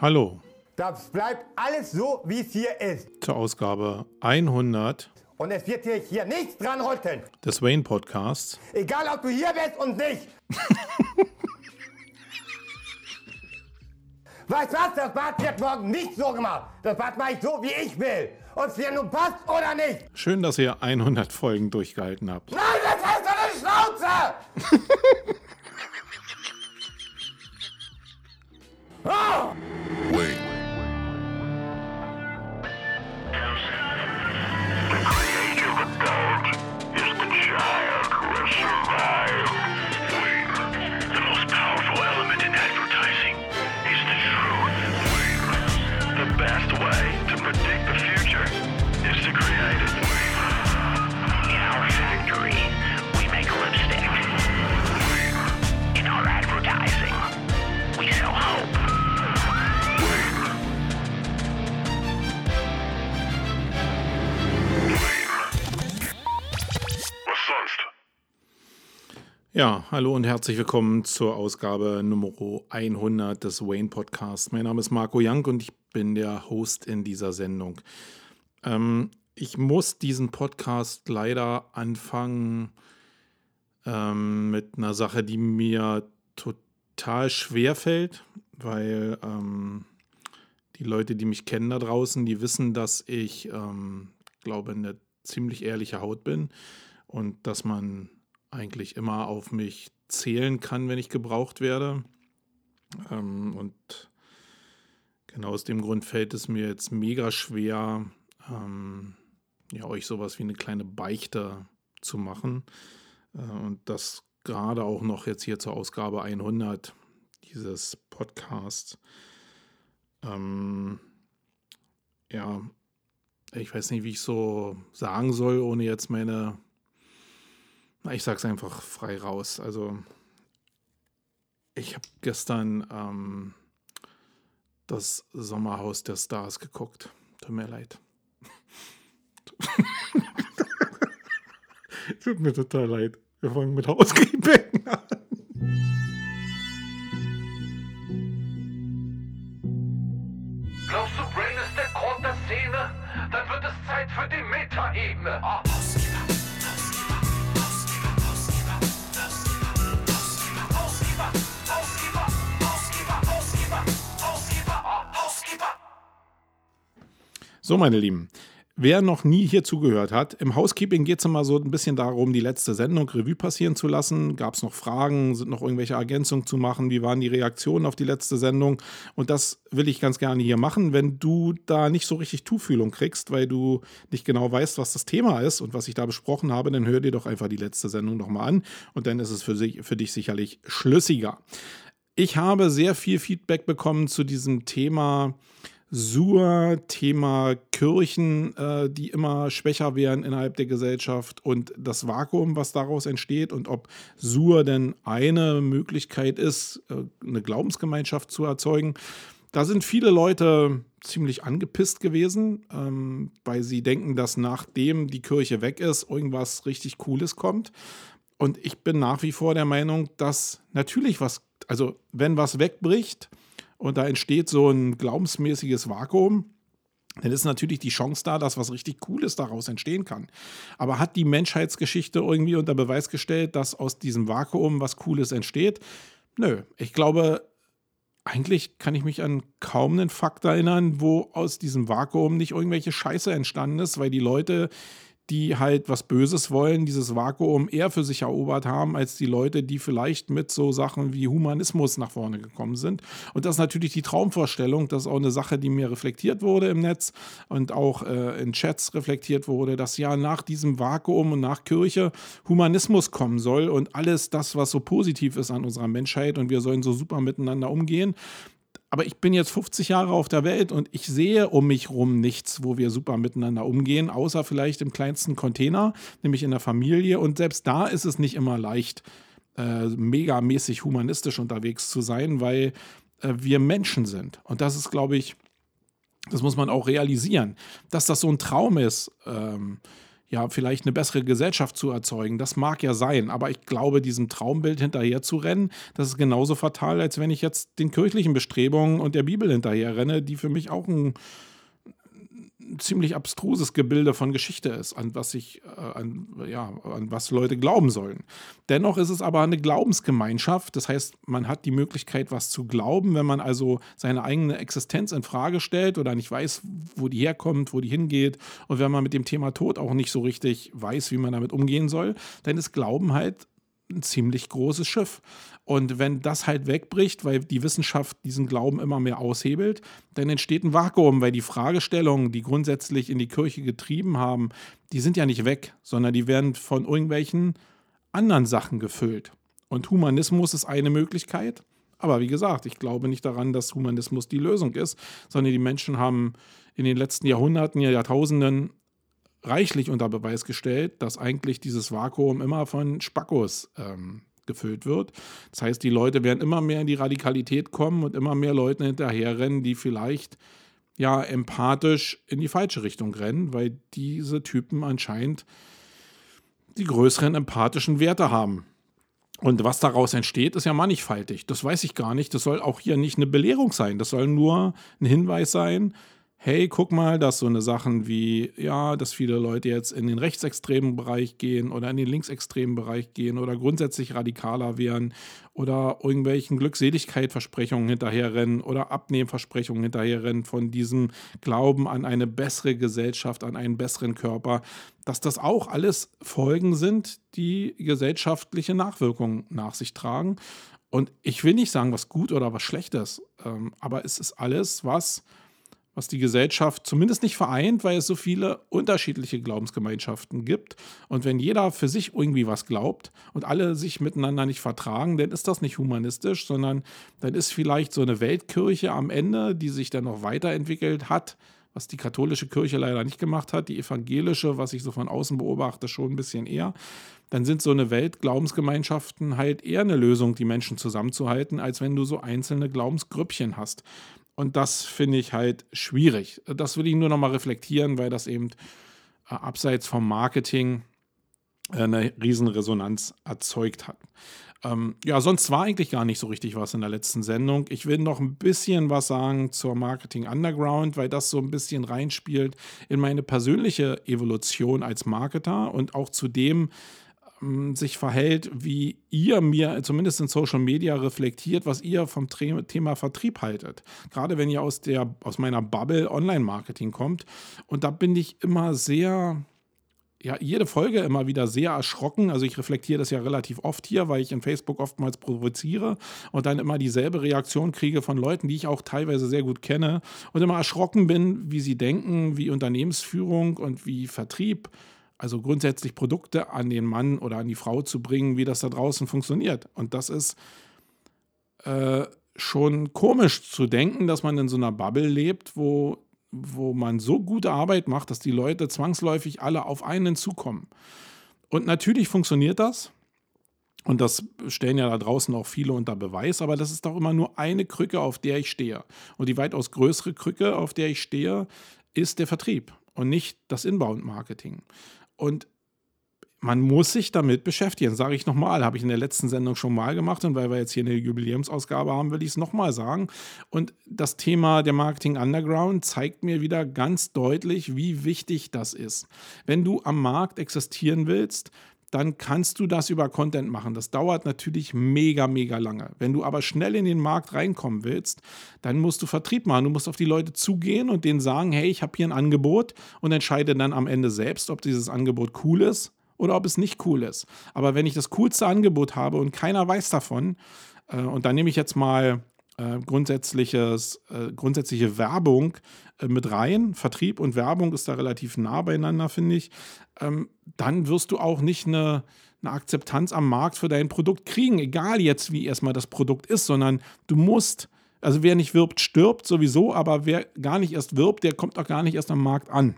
Hallo Das bleibt alles so, wie es hier ist. zur Ausgabe 100 Und es wird hier, hier nichts dran rütteln. des Wayne Podcasts. Egal, ob du hier bist und nicht. weißt du was? Das Bad wird morgen nicht so gemacht. Das Bad mache ich so, wie ich will. Ob es dir nun passt oder nicht. Schön, dass ihr 100 Folgen durchgehalten habt. Nein, das heißt doch eine Schnauze! Ja, hallo und herzlich willkommen zur Ausgabe Nummer 100 des Wayne Podcasts. Mein Name ist Marco Young und ich bin der Host in dieser Sendung. Ähm, ich muss diesen Podcast leider anfangen ähm, mit einer Sache, die mir total schwer fällt, weil ähm, die Leute, die mich kennen da draußen, die wissen, dass ich, ähm, glaube, eine ziemlich ehrliche Haut bin und dass man eigentlich immer auf mich zählen kann, wenn ich gebraucht werde. Ähm, und genau aus dem Grund fällt es mir jetzt mega schwer, ähm, ja, euch sowas wie eine kleine Beichte zu machen. Äh, und das gerade auch noch jetzt hier zur Ausgabe 100 dieses Podcasts. Ähm, ja, ich weiß nicht, wie ich so sagen soll, ohne jetzt meine na, ich sag's einfach frei raus. Also, ich habe gestern ähm, das Sommerhaus der Stars geguckt. Tut mir leid. Tut mir total leid. Wir fangen mit Housekeeping an. Glaubst du, Brain ist der Grund der Szene? Dann wird es Zeit für die Metaebene. Ah. So, meine Lieben. Wer noch nie hier zugehört hat, im Housekeeping geht es immer so ein bisschen darum, die letzte Sendung Revue passieren zu lassen. Gab es noch Fragen? Sind noch irgendwelche Ergänzungen zu machen? Wie waren die Reaktionen auf die letzte Sendung? Und das will ich ganz gerne hier machen. Wenn du da nicht so richtig Tuchfühlung kriegst, weil du nicht genau weißt, was das Thema ist und was ich da besprochen habe, dann hör dir doch einfach die letzte Sendung nochmal an und dann ist es für, sich, für dich sicherlich schlüssiger. Ich habe sehr viel Feedback bekommen zu diesem Thema Sur, Thema Kirchen, äh, die immer schwächer werden innerhalb der Gesellschaft und das Vakuum, was daraus entsteht und ob Sur denn eine Möglichkeit ist, äh, eine Glaubensgemeinschaft zu erzeugen. Da sind viele Leute ziemlich angepisst gewesen, ähm, weil sie denken, dass nachdem die Kirche weg ist, irgendwas richtig Cooles kommt. Und ich bin nach wie vor der Meinung, dass natürlich was, also wenn was wegbricht, und da entsteht so ein glaubensmäßiges Vakuum, dann ist natürlich die Chance da, dass was richtig Cooles daraus entstehen kann. Aber hat die Menschheitsgeschichte irgendwie unter Beweis gestellt, dass aus diesem Vakuum was Cooles entsteht? Nö, ich glaube, eigentlich kann ich mich an kaum einen Fakt erinnern, wo aus diesem Vakuum nicht irgendwelche Scheiße entstanden ist, weil die Leute die halt was Böses wollen, dieses Vakuum eher für sich erobert haben, als die Leute, die vielleicht mit so Sachen wie Humanismus nach vorne gekommen sind. Und das ist natürlich die Traumvorstellung, das ist auch eine Sache, die mir reflektiert wurde im Netz und auch äh, in Chats reflektiert wurde, dass ja nach diesem Vakuum und nach Kirche Humanismus kommen soll und alles das, was so positiv ist an unserer Menschheit und wir sollen so super miteinander umgehen aber ich bin jetzt 50 Jahre auf der Welt und ich sehe um mich rum nichts, wo wir super miteinander umgehen, außer vielleicht im kleinsten Container, nämlich in der Familie. Und selbst da ist es nicht immer leicht, äh, megamäßig humanistisch unterwegs zu sein, weil äh, wir Menschen sind. Und das ist, glaube ich, das muss man auch realisieren, dass das so ein Traum ist. Ähm, ja, vielleicht eine bessere Gesellschaft zu erzeugen. Das mag ja sein, aber ich glaube, diesem Traumbild hinterher zu rennen, das ist genauso fatal, als wenn ich jetzt den kirchlichen Bestrebungen und der Bibel hinterher renne, die für mich auch ein ziemlich abstruses Gebilde von Geschichte ist, an was sich, äh, an, ja, an was Leute glauben sollen. Dennoch ist es aber eine Glaubensgemeinschaft. Das heißt, man hat die Möglichkeit, was zu glauben, wenn man also seine eigene Existenz in Frage stellt oder nicht weiß, wo die herkommt, wo die hingeht und wenn man mit dem Thema Tod auch nicht so richtig weiß, wie man damit umgehen soll, dann ist Glauben halt ein ziemlich großes Schiff. Und wenn das halt wegbricht, weil die Wissenschaft diesen Glauben immer mehr aushebelt, dann entsteht ein Vakuum, weil die Fragestellungen, die grundsätzlich in die Kirche getrieben haben, die sind ja nicht weg, sondern die werden von irgendwelchen anderen Sachen gefüllt. Und Humanismus ist eine Möglichkeit. Aber wie gesagt, ich glaube nicht daran, dass Humanismus die Lösung ist, sondern die Menschen haben in den letzten Jahrhunderten, Jahrtausenden reichlich unter Beweis gestellt, dass eigentlich dieses Vakuum immer von Spackos ähm, gefüllt wird. Das heißt, die Leute werden immer mehr in die Radikalität kommen und immer mehr Leuten hinterherrennen, die vielleicht ja empathisch in die falsche Richtung rennen, weil diese Typen anscheinend die größeren empathischen Werte haben. Und was daraus entsteht, ist ja mannigfaltig. Das weiß ich gar nicht. Das soll auch hier nicht eine Belehrung sein. Das soll nur ein Hinweis sein, hey, guck mal, dass so eine Sachen wie, ja, dass viele Leute jetzt in den rechtsextremen Bereich gehen oder in den linksextremen Bereich gehen oder grundsätzlich radikaler werden oder irgendwelchen Glückseligkeitsversprechungen hinterherrennen oder Abnehmversprechungen hinterherrennen von diesem Glauben an eine bessere Gesellschaft, an einen besseren Körper, dass das auch alles Folgen sind, die gesellschaftliche Nachwirkungen nach sich tragen. Und ich will nicht sagen, was gut oder was schlecht ist, ähm, aber es ist alles, was was die Gesellschaft zumindest nicht vereint, weil es so viele unterschiedliche Glaubensgemeinschaften gibt. Und wenn jeder für sich irgendwie was glaubt und alle sich miteinander nicht vertragen, dann ist das nicht humanistisch, sondern dann ist vielleicht so eine Weltkirche am Ende, die sich dann noch weiterentwickelt hat, was die katholische Kirche leider nicht gemacht hat, die evangelische, was ich so von außen beobachte, schon ein bisschen eher. Dann sind so eine Weltglaubensgemeinschaften halt eher eine Lösung, die Menschen zusammenzuhalten, als wenn du so einzelne Glaubensgrüppchen hast. Und das finde ich halt schwierig. Das will ich nur nochmal reflektieren, weil das eben äh, abseits vom Marketing äh, eine Riesenresonanz erzeugt hat. Ähm, ja, sonst war eigentlich gar nicht so richtig was in der letzten Sendung. Ich will noch ein bisschen was sagen zur Marketing Underground, weil das so ein bisschen reinspielt in meine persönliche Evolution als Marketer und auch zu dem, sich verhält, wie ihr mir zumindest in Social Media reflektiert, was ihr vom Thema Vertrieb haltet. Gerade wenn ihr aus, der, aus meiner Bubble Online-Marketing kommt. Und da bin ich immer sehr, ja, jede Folge immer wieder sehr erschrocken. Also ich reflektiere das ja relativ oft hier, weil ich in Facebook oftmals provoziere und dann immer dieselbe Reaktion kriege von Leuten, die ich auch teilweise sehr gut kenne und immer erschrocken bin, wie sie denken, wie Unternehmensführung und wie Vertrieb also grundsätzlich Produkte an den Mann oder an die Frau zu bringen, wie das da draußen funktioniert. Und das ist äh, schon komisch zu denken, dass man in so einer Bubble lebt, wo, wo man so gute Arbeit macht, dass die Leute zwangsläufig alle auf einen zukommen. Und natürlich funktioniert das. Und das stellen ja da draußen auch viele unter Beweis, aber das ist doch immer nur eine Krücke, auf der ich stehe. Und die weitaus größere Krücke, auf der ich stehe, ist der Vertrieb und nicht das Inbound-Marketing. Und man muss sich damit beschäftigen, sage ich nochmal. Habe ich in der letzten Sendung schon mal gemacht und weil wir jetzt hier eine Jubiläumsausgabe haben, will ich es nochmal sagen. Und das Thema der Marketing Underground zeigt mir wieder ganz deutlich, wie wichtig das ist. Wenn du am Markt existieren willst, dann kannst du das über Content machen. Das dauert natürlich mega, mega lange. Wenn du aber schnell in den Markt reinkommen willst, dann musst du Vertrieb machen. Du musst auf die Leute zugehen und denen sagen, hey, ich habe hier ein Angebot und entscheide dann am Ende selbst, ob dieses Angebot cool ist oder ob es nicht cool ist. Aber wenn ich das coolste Angebot habe und keiner weiß davon, äh, und dann nehme ich jetzt mal äh, grundsätzliches, äh, grundsätzliche Werbung äh, mit rein. Vertrieb und Werbung ist da relativ nah beieinander, finde ich. Ähm, dann wirst du auch nicht eine, eine Akzeptanz am Markt für dein Produkt kriegen, egal jetzt, wie erstmal das Produkt ist, sondern du musst, also wer nicht wirbt, stirbt sowieso, aber wer gar nicht erst wirbt, der kommt auch gar nicht erst am Markt an.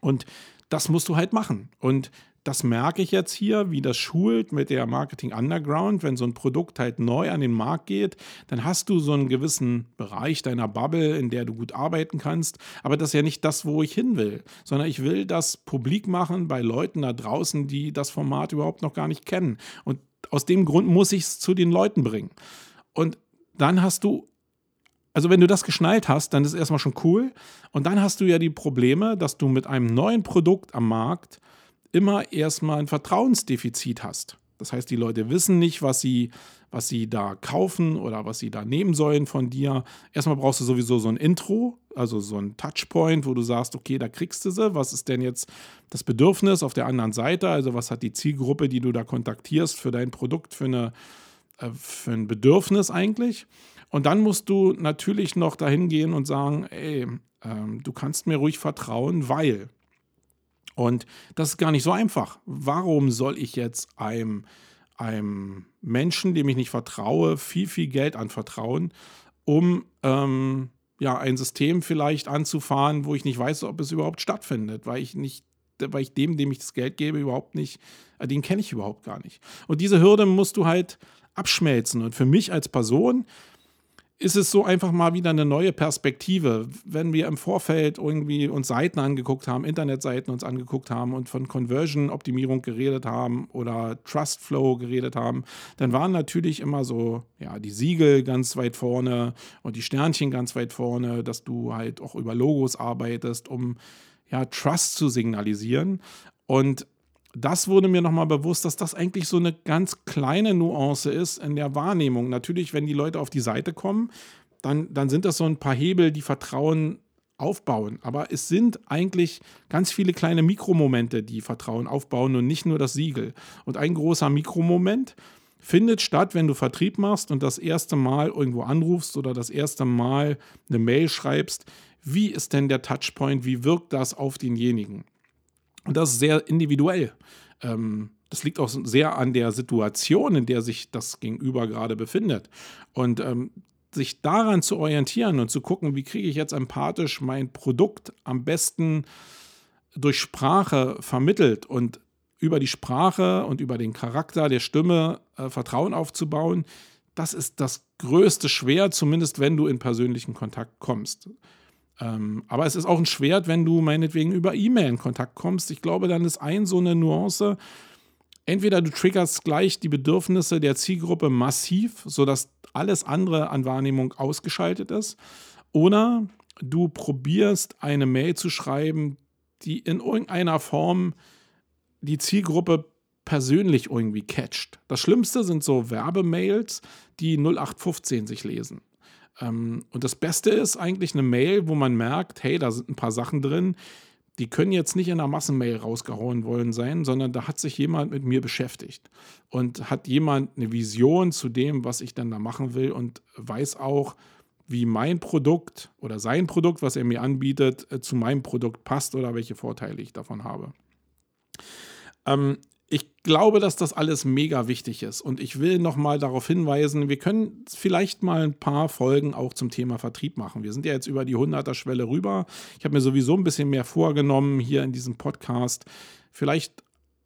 Und das musst du halt machen. Und das merke ich jetzt hier, wie das schult mit der Marketing Underground. Wenn so ein Produkt halt neu an den Markt geht, dann hast du so einen gewissen Bereich deiner Bubble, in der du gut arbeiten kannst. Aber das ist ja nicht das, wo ich hin will, sondern ich will das publik machen bei Leuten da draußen, die das Format überhaupt noch gar nicht kennen. Und aus dem Grund muss ich es zu den Leuten bringen. Und dann hast du also wenn du das geschnallt hast, dann ist es erstmal schon cool. Und dann hast du ja die Probleme, dass du mit einem neuen Produkt am Markt immer erstmal ein Vertrauensdefizit hast. Das heißt, die Leute wissen nicht, was sie, was sie da kaufen oder was sie da nehmen sollen von dir. Erstmal brauchst du sowieso so ein Intro, also so ein Touchpoint, wo du sagst, okay, da kriegst du sie. Was ist denn jetzt das Bedürfnis auf der anderen Seite? Also was hat die Zielgruppe, die du da kontaktierst für dein Produkt, für, eine, äh, für ein Bedürfnis eigentlich? Und dann musst du natürlich noch dahin gehen und sagen, ey, ähm, du kannst mir ruhig vertrauen, weil. Und das ist gar nicht so einfach. Warum soll ich jetzt einem, einem Menschen, dem ich nicht vertraue, viel, viel Geld anvertrauen, um ähm, ja, ein System vielleicht anzufahren, wo ich nicht weiß, ob es überhaupt stattfindet, weil ich nicht weil ich dem, dem ich das Geld gebe, überhaupt nicht, äh, den kenne ich überhaupt gar nicht. Und diese Hürde musst du halt abschmelzen. Und für mich als Person ist es so einfach mal wieder eine neue Perspektive. Wenn wir im Vorfeld irgendwie uns Seiten angeguckt haben, Internetseiten uns angeguckt haben und von Conversion-Optimierung geredet haben oder Trust Flow geredet haben, dann waren natürlich immer so, ja, die Siegel ganz weit vorne und die Sternchen ganz weit vorne, dass du halt auch über Logos arbeitest, um ja, Trust zu signalisieren. Und das wurde mir nochmal bewusst, dass das eigentlich so eine ganz kleine Nuance ist in der Wahrnehmung. Natürlich, wenn die Leute auf die Seite kommen, dann, dann sind das so ein paar Hebel, die Vertrauen aufbauen. Aber es sind eigentlich ganz viele kleine Mikromomente, die Vertrauen aufbauen und nicht nur das Siegel. Und ein großer Mikromoment findet statt, wenn du Vertrieb machst und das erste Mal irgendwo anrufst oder das erste Mal eine Mail schreibst. Wie ist denn der Touchpoint? Wie wirkt das auf denjenigen? Und das ist sehr individuell. Ähm, das liegt auch sehr an der Situation, in der sich das Gegenüber gerade befindet. Und ähm, sich daran zu orientieren und zu gucken, wie kriege ich jetzt empathisch mein Produkt am besten durch Sprache vermittelt und über die Sprache und über den Charakter der Stimme äh, Vertrauen aufzubauen, das ist das größte Schwer, zumindest wenn du in persönlichen Kontakt kommst. Ähm, aber es ist auch ein Schwert, wenn du meinetwegen über E-Mail in Kontakt kommst. Ich glaube, dann ist ein so eine Nuance. Entweder du triggerst gleich die Bedürfnisse der Zielgruppe massiv, sodass alles andere an Wahrnehmung ausgeschaltet ist, oder du probierst eine Mail zu schreiben, die in irgendeiner Form die Zielgruppe persönlich irgendwie catcht. Das Schlimmste sind so Werbemails, die 0815 sich lesen. Ähm, und das Beste ist eigentlich eine Mail, wo man merkt, hey, da sind ein paar Sachen drin, die können jetzt nicht in einer Massenmail rausgehauen wollen sein, sondern da hat sich jemand mit mir beschäftigt und hat jemand eine Vision zu dem, was ich dann da machen will und weiß auch, wie mein Produkt oder sein Produkt, was er mir anbietet, äh, zu meinem Produkt passt oder welche Vorteile ich davon habe. Ähm, ich glaube, dass das alles mega wichtig ist. Und ich will nochmal darauf hinweisen, wir können vielleicht mal ein paar Folgen auch zum Thema Vertrieb machen. Wir sind ja jetzt über die 100er-Schwelle rüber. Ich habe mir sowieso ein bisschen mehr vorgenommen hier in diesem Podcast. Vielleicht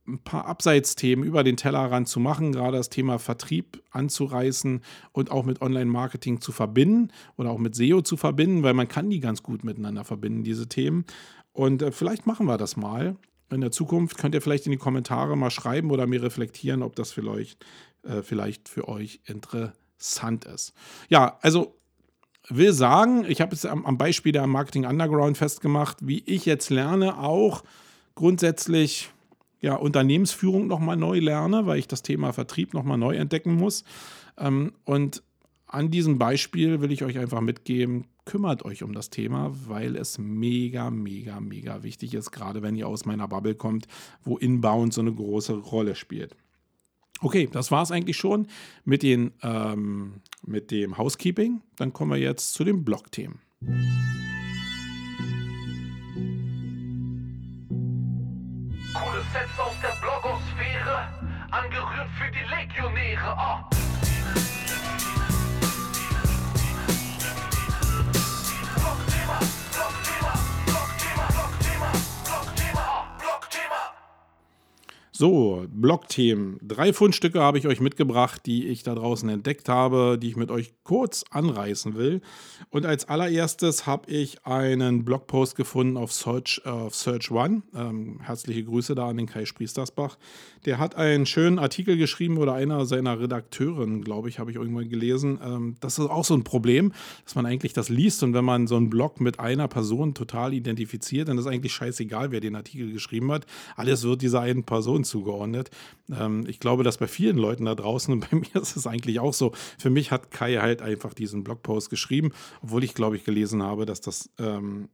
ein paar Abseitsthemen über den Tellerrand zu machen, gerade das Thema Vertrieb anzureißen und auch mit Online-Marketing zu verbinden oder auch mit SEO zu verbinden, weil man kann die ganz gut miteinander verbinden, diese Themen. Und äh, vielleicht machen wir das mal in der Zukunft könnt ihr vielleicht in die Kommentare mal schreiben oder mir reflektieren, ob das vielleicht, äh, vielleicht für euch interessant ist. Ja, also will sagen, ich habe es am, am Beispiel der Marketing Underground festgemacht, wie ich jetzt lerne, auch grundsätzlich ja, Unternehmensführung nochmal neu lerne, weil ich das Thema Vertrieb nochmal neu entdecken muss. Ähm, und an diesem Beispiel will ich euch einfach mitgeben, kümmert euch um das Thema, weil es mega, mega, mega wichtig ist, gerade wenn ihr aus meiner Bubble kommt, wo Inbound so eine große Rolle spielt. Okay, das war es eigentlich schon mit, den, ähm, mit dem Housekeeping. Dann kommen wir jetzt zu den Blog-Themen. Coole Sets aus der Blogosphäre, angerührt für die Legionäre. Oh. So, Blogthemen. Drei Fundstücke habe ich euch mitgebracht, die ich da draußen entdeckt habe, die ich mit euch kurz anreißen will. Und als allererstes habe ich einen Blogpost gefunden auf Search, auf Search One. Ähm, herzliche Grüße da an den Kai Spriestersbach. Der hat einen schönen Artikel geschrieben oder einer seiner Redakteuren, glaube ich, habe ich irgendwann gelesen. Ähm, das ist auch so ein Problem, dass man eigentlich das liest und wenn man so einen Blog mit einer Person total identifiziert, dann ist eigentlich scheißegal, wer den Artikel geschrieben hat. Alles wird dieser einen Person zugeordnet. Ähm, ich glaube, dass bei vielen Leuten da draußen und bei mir ist es eigentlich auch so. Für mich hat Kai halt einfach diesen Blogpost geschrieben, obwohl ich glaube ich gelesen habe, dass das ähm,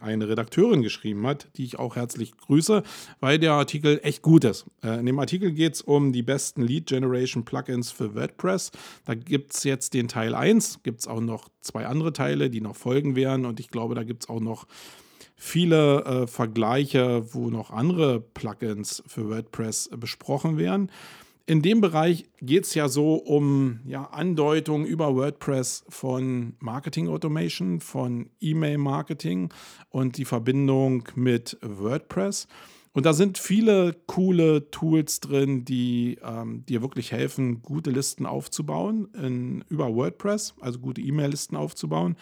eine Redakteurin geschrieben hat, die ich auch herzlich grüße, weil der Artikel echt gut ist. Äh, in dem Artikel geht es um die besten Lead Generation Plugins für WordPress. Da gibt es jetzt den Teil 1, gibt es auch noch zwei andere Teile, die noch folgen werden und ich glaube, da gibt es auch noch viele äh, Vergleiche, wo noch andere Plugins für WordPress äh, besprochen werden. In dem Bereich geht es ja so um ja, Andeutungen über WordPress von Marketing Automation, von E-Mail-Marketing und die Verbindung mit WordPress. Und da sind viele coole Tools drin, die ähm, dir wirklich helfen, gute Listen aufzubauen in, über WordPress, also gute E-Mail-Listen aufzubauen.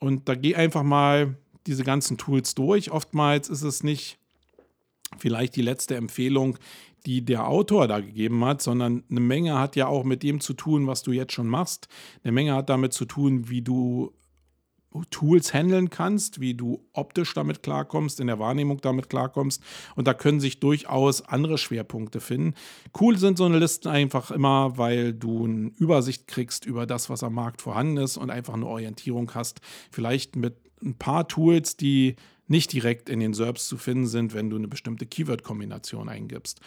Und da geh einfach mal diese ganzen Tools durch. Oftmals ist es nicht vielleicht die letzte Empfehlung, die der Autor da gegeben hat, sondern eine Menge hat ja auch mit dem zu tun, was du jetzt schon machst. Eine Menge hat damit zu tun, wie du Tools handeln kannst, wie du optisch damit klarkommst, in der Wahrnehmung damit klarkommst. Und da können sich durchaus andere Schwerpunkte finden. Cool sind so eine Listen einfach immer, weil du eine Übersicht kriegst über das, was am Markt vorhanden ist und einfach eine Orientierung hast. Vielleicht mit ein paar Tools, die nicht direkt in den SERPs zu finden sind, wenn du eine bestimmte Keyword-Kombination eingibst.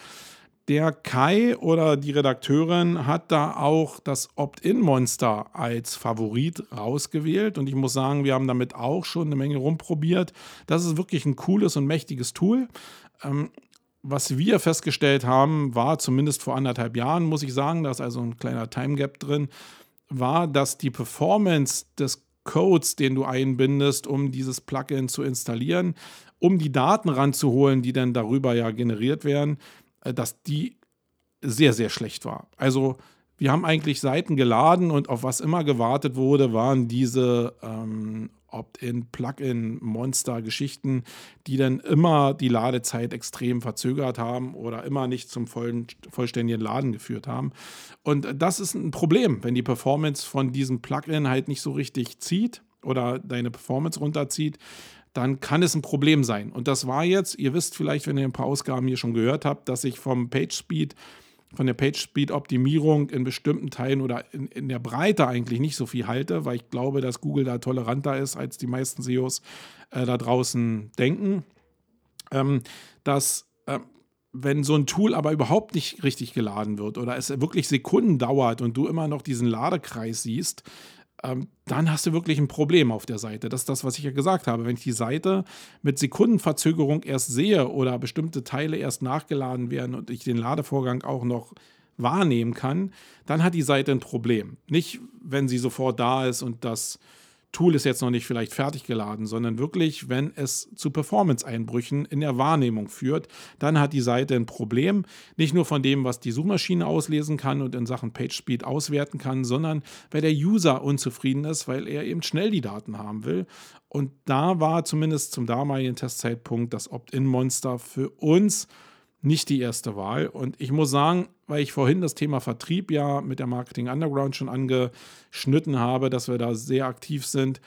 Der Kai oder die Redakteurin hat da auch das Opt-in-Monster als Favorit rausgewählt und ich muss sagen, wir haben damit auch schon eine Menge rumprobiert. Das ist wirklich ein cooles und mächtiges Tool. Ähm, was wir festgestellt haben, war zumindest vor anderthalb Jahren, muss ich sagen, da ist also ein kleiner Time Gap drin, war, dass die Performance des Codes, den du einbindest, um dieses Plugin zu installieren, um die Daten ranzuholen, die dann darüber ja generiert werden, äh, dass die sehr, sehr schlecht war. Also wir haben eigentlich Seiten geladen und auf was immer gewartet wurde, waren diese ähm, Opt-in, Plugin, Monster-Geschichten, die dann immer die Ladezeit extrem verzögert haben oder immer nicht zum vollen, vollständigen Laden geführt haben. Und das ist ein Problem, wenn die Performance von diesem Plugin halt nicht so richtig zieht oder deine Performance runterzieht, dann kann es ein Problem sein. Und das war jetzt, ihr wisst vielleicht, wenn ihr ein paar Ausgaben hier schon gehört habt, dass ich vom Page Speed von der Page-Speed-Optimierung in bestimmten Teilen oder in, in, der Breite eigentlich nicht so viel halte, weil ich glaube, dass Google da toleranter ist, als die meisten SEOs äh, da draußen denken. Ähm, dass äh, wenn so ein Tool aber überhaupt nicht richtig geladen wird oder es wirklich Sekunden dauert und du immer noch diesen Ladekreis siehst, ähm, dann hast du wirklich ein Problem auf der Seite. Das ist das, was ich ja gesagt habe. Wenn ich die Seite mit Sekundenverzögerung erst sehe oder bestimmte Teile erst nachgeladen werden und ich den Ladevorgang auch noch wahrnehmen kann, dann hat die Seite ein Problem. Nicht, wenn sie sofort da ist und das Tool ist jetzt noch nicht vielleicht fertig geladen, sondern wirklich, wenn es zu Performance-Einbrüchen in der Wahrnehmung führt, dann hat die Seite ein Problem. Nicht nur von dem, was die Suchmaschine auslesen kann und in Sachen PageSpeed auswerten kann, sondern weil der User unzufrieden ist, weil er eben schnell die Daten haben will. Und da war zumindest zum damaligen Testzeitpunkt das Opt-in-Monster für uns nicht die erste Wahl. Und ich muss sagen, weil ich vorhin das Thema Vertrieb ja mit der Marketing Underground schon angeschnitten habe, dass wir da sehr aktiv sind.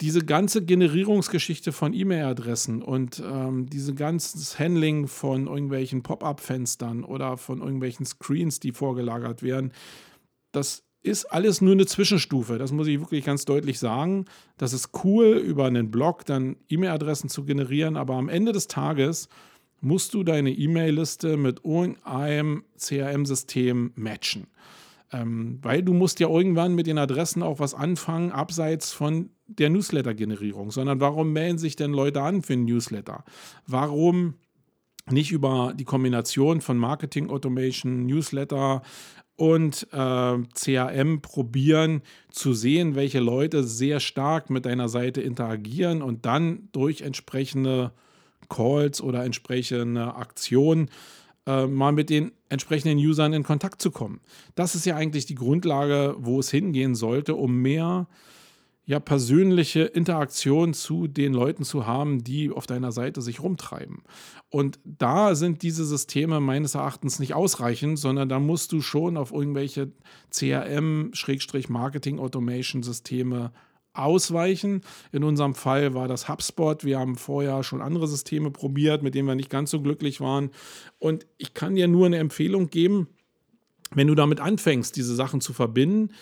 Diese ganze Generierungsgeschichte von E-Mail-Adressen und ähm, diese ganze Handling von irgendwelchen Pop-up-Fenstern oder von irgendwelchen Screens, die vorgelagert werden, das ist alles nur eine Zwischenstufe. Das muss ich wirklich ganz deutlich sagen. Das ist cool, über einen Blog dann E-Mail-Adressen zu generieren, aber am Ende des Tages musst du deine E-Mail-Liste mit irgendeinem CRM-System matchen. Ähm, weil du musst ja irgendwann mit den Adressen auch was anfangen, abseits von der Newsletter-Generierung. Sondern warum melden sich denn Leute an für ein Newsletter? Warum nicht über die Kombination von Marketing Automation, Newsletter und äh, CRM probieren zu sehen, welche Leute sehr stark mit deiner Seite interagieren und dann durch entsprechende Calls oder entsprechende Aktionen äh, mal mit den entsprechenden Usern in Kontakt zu kommen. Das ist ja eigentlich die Grundlage, wo es hingehen sollte, um mehr ja, persönliche Interaktion zu den Leuten zu haben, die auf deiner Seite sich rumtreiben. Und da sind diese Systeme meines Erachtens nicht ausreichend, sondern da musst du schon auf irgendwelche CRM-Marketing-Automation-Systeme ausweichen. In unserem Fall war das HubSpot. Wir haben vorher schon andere Systeme probiert, mit denen wir nicht ganz so glücklich waren. Und ich kann dir nur eine Empfehlung geben, wenn du damit anfängst, diese Sachen zu verbinden,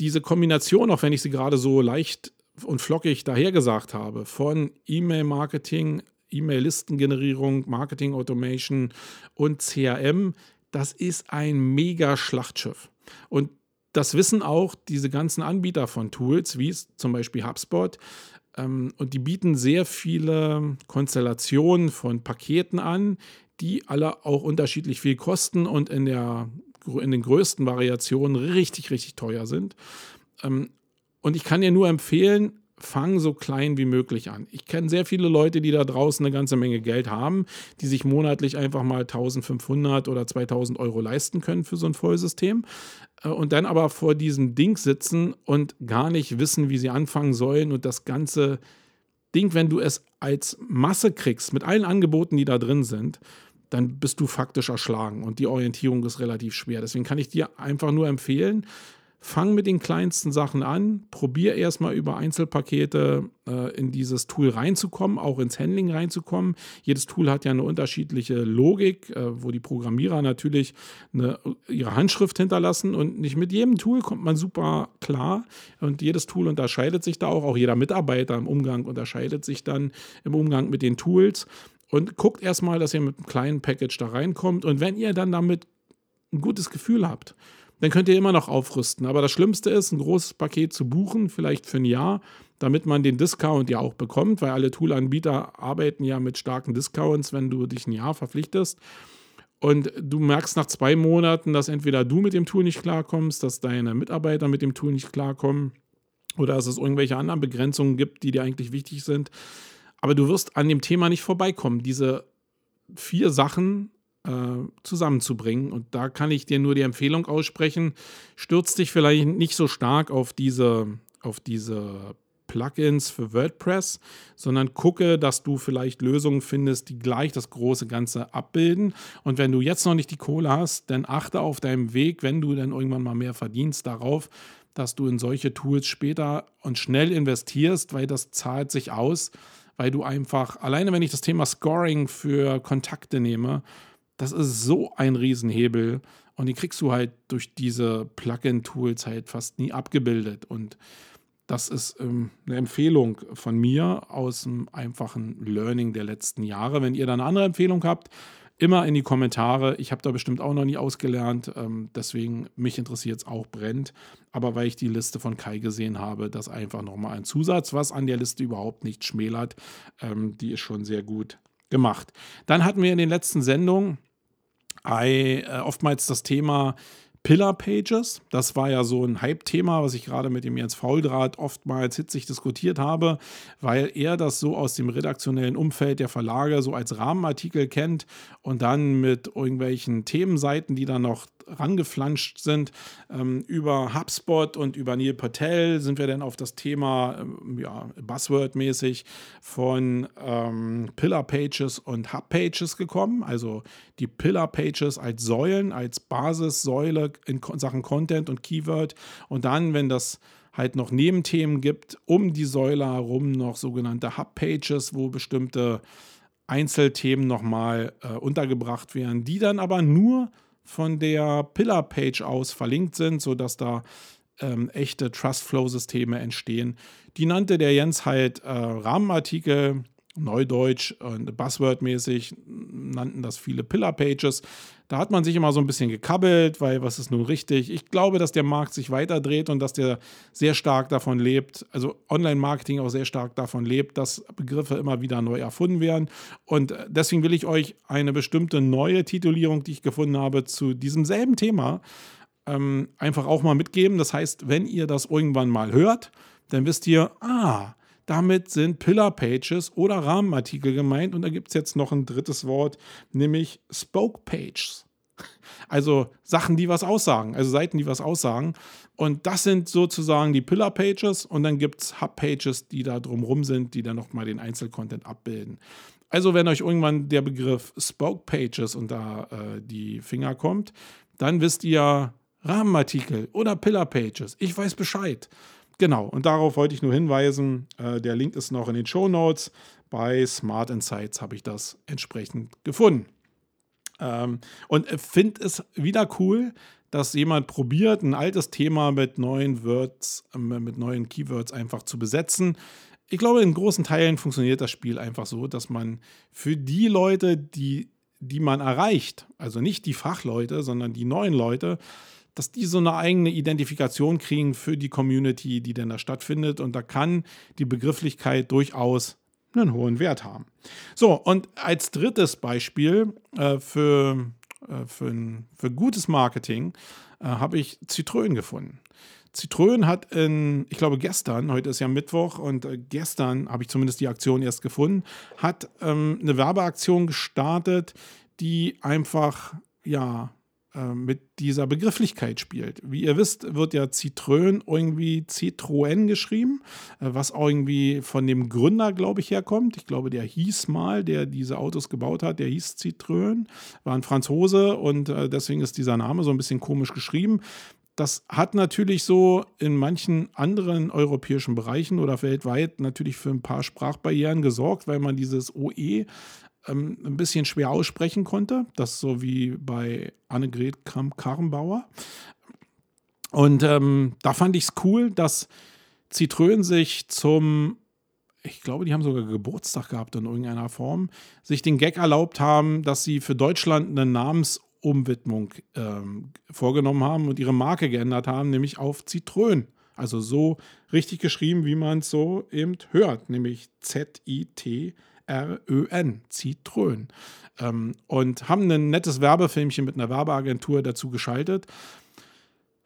diese Kombination, auch wenn ich sie gerade so leicht und flockig dahergesagt habe, von E-Mail-Marketing, E-Mail-Listengenerierung, Marketing-Automation und CRM, das ist ein mega Schlachtschiff. Und das wissen auch diese ganzen Anbieter von Tools, wie zum Beispiel HubSpot. Ähm, und die bieten sehr viele Konstellationen von Paketen an, die alle auch unterschiedlich viel kosten und in der in den größten Variationen richtig, richtig teuer sind. Ähm, und ich kann dir nur empfehlen, fang so klein wie möglich an. Ich kenne sehr viele Leute, die da draußen eine ganze Menge Geld haben, die sich monatlich einfach mal 1500 oder 2000 Euro leisten können für so ein Vollsystem äh, und dann aber vor diesem Ding sitzen und gar nicht wissen, wie sie anfangen sollen und das ganze Ding, wenn du es als Masse kriegst, mit allen Angeboten, die da drin sind, dann bist du faktisch erschlagen und die Orientierung ist relativ schwer. Deswegen kann ich dir einfach nur empfehlen, fang mit den kleinsten Sachen an, probier erstmal über Einzelpakete äh, in dieses Tool reinzukommen, auch ins Handling reinzukommen. Jedes Tool hat ja eine unterschiedliche Logik, äh, wo die Programmierer natürlich eine, ihre Handschrift hinterlassen und nicht mit jedem Tool kommt man super klar und jedes Tool unterscheidet sich da auch, auch jeder Mitarbeiter im Umgang unterscheidet sich dann im Umgang mit den Tools und guckt erstmal, dass ihr mit einem kleinen Package da reinkommt. Und wenn ihr dann damit ein gutes Gefühl habt, dann könnt ihr immer noch aufrüsten. Aber das Schlimmste ist, ein großes Paket zu buchen, vielleicht für ein Jahr, damit man den Discount ja auch bekommt, weil alle Toolanbieter arbeiten ja mit starken Discounts, wenn du dich ein Jahr verpflichtest. Und du merkst nach zwei Monaten, dass entweder du mit dem Tool nicht klarkommst, dass deine Mitarbeiter mit dem Tool nicht klarkommen oder dass es irgendwelche anderen Begrenzungen gibt, die dir eigentlich wichtig sind. Aber du wirst an dem Thema nicht vorbeikommen, diese vier Sachen äh, zusammenzubringen. Und da kann ich dir nur die Empfehlung aussprechen, stürz dich vielleicht nicht so stark auf diese, auf diese Plugins für WordPress, sondern gucke, dass du vielleicht Lösungen findest, die gleich das große Ganze abbilden. Und wenn du jetzt noch nicht die Kohle hast, dann achte auf deinem Weg, wenn du dann irgendwann mal mehr verdienst, darauf, dass du in solche Tools später und schnell investierst, weil das zahlt sich aus weil du einfach, alleine wenn ich das Thema Scoring für Kontakte nehme, das ist so ein Riesenhebel und die kriegst du halt durch diese Plugin-Tools halt fast nie abgebildet. Und das ist ähm, eine Empfehlung von mir aus dem einfachen Learning der letzten Jahre. Wenn ihr da eine andere Empfehlung habt, immer in die Kommentare. Ich habe da bestimmt auch noch nie ausgelernt. Ähm, deswegen, mich interessiert es auch brennt. Aber weil ich die Liste von Kai gesehen habe, das einfach nochmal ein Zusatz, was an der Liste überhaupt nicht schmälert. Ähm, die ist schon sehr gut gemacht. Dann hatten wir in den letzten Sendungen äh, oftmals das Thema Pillar Pages. Das war ja so ein Hype-Thema, was ich gerade mit dem Jens Fauldraht oftmals hitzig diskutiert habe, weil er das so aus dem redaktionellen Umfeld der Verlage so als Rahmenartikel kennt und dann mit irgendwelchen Themenseiten, die dann noch rangeflanscht sind. Ähm, über HubSpot und über Neil Patel sind wir dann auf das Thema, ähm, ja, Buzzword-mäßig von ähm, Pillar Pages und Hub Pages gekommen. Also die Pillar Pages als Säulen, als Basissäule in Sachen Content und Keyword. Und dann, wenn das halt noch Nebenthemen gibt, um die Säule herum noch sogenannte Hub-Pages, wo bestimmte Einzelthemen nochmal äh, untergebracht werden, die dann aber nur von der Pillar-Page aus verlinkt sind, sodass da ähm, echte Trust-Flow-Systeme entstehen. Die nannte der Jens halt äh, Rahmenartikel, Neudeutsch und Buzzword-mäßig nannten das viele Pillar-Pages. Da hat man sich immer so ein bisschen gekabbelt, weil was ist nun richtig? Ich glaube, dass der Markt sich weiterdreht und dass der sehr stark davon lebt, also Online-Marketing auch sehr stark davon lebt, dass Begriffe immer wieder neu erfunden werden. Und deswegen will ich euch eine bestimmte neue Titulierung, die ich gefunden habe, zu diesem selben Thema ähm, einfach auch mal mitgeben. Das heißt, wenn ihr das irgendwann mal hört, dann wisst ihr, ah, Damit sind Pillar Pages oder Rahmenartikel gemeint. Und da gibt es jetzt noch ein drittes Wort, nämlich Spoke Pages. Also Sachen, die was aussagen, also Seiten, die was aussagen. Und das sind sozusagen die Pillar Pages und dann gibt es Hub Pages, die da drumrum sind, die dann nochmal den Einzelcontent abbilden. Also, wenn euch irgendwann der Begriff Spoke Pages unter äh, die Finger kommt, dann wisst ihr Rahmenartikel oder Pillar Pages. Ich weiß Bescheid. Genau, und darauf wollte ich nur hinweisen. Äh, der Link ist noch in den Show Notes. Bei Smart Insights habe ich das entsprechend gefunden. Ähm, und finde es wieder cool, dass jemand probiert, ein altes Thema mit neuen Words, äh, mit neuen Keywords einfach zu besetzen. Ich glaube, in großen Teilen funktioniert das Spiel einfach so, dass man für die Leute, die, die man erreicht, also nicht die Fachleute, sondern die neuen Leute, dass die so eine eigene Identifikation kriegen für die Community, die denn da stattfindet. Und da kann die Begrifflichkeit durchaus einen hohen Wert haben. So, und als drittes Beispiel äh, für, äh, für, ein, für gutes Marketing äh, habe ich Zitrön gefunden. Zitrön hat in, ich glaube gestern, heute ist ja Mittwoch und äh, gestern habe ich zumindest die Aktion erst gefunden, hat ähm, eine Werbeaktion gestartet, die einfach, ja, mit dieser Begrifflichkeit spielt. Wie ihr wisst, wird ja Citroën irgendwie Citroën geschrieben, äh, was irgendwie von dem Gründer, glaube ich, herkommt. Ich glaube, der hieß mal, der diese Autos gebaut hat, der hieß Citroën, war ein Franzose und äh, deswegen ist dieser Name so ein bisschen komisch geschrieben. Das hat natürlich so in manchen anderen europäischen Bereichen oder weltweit natürlich für ein paar Sprachbarrieren gesorgt, weil man dieses OE ähm, ein bisschen schwer aussprechen konnte. Das so wie bei Annegret Kramp-Karrenbauer. Und ähm, da fand ich es cool, dass Zitrön sich zum, ich glaube, die haben sogar Geburtstag gehabt in irgendeiner Form, sich den Gag erlaubt haben, dass sie für Deutschland eine Namensumwidmung ähm, vorgenommen haben und ihre Marke geändert haben, nämlich auf Zitrön. Also so richtig geschrieben, wie man es so eben hört, nämlich Z-I-T R-Ö-N, Zitrön. Ähm, und haben ein nettes Werbefilmchen mit einer Werbeagentur dazu geschaltet.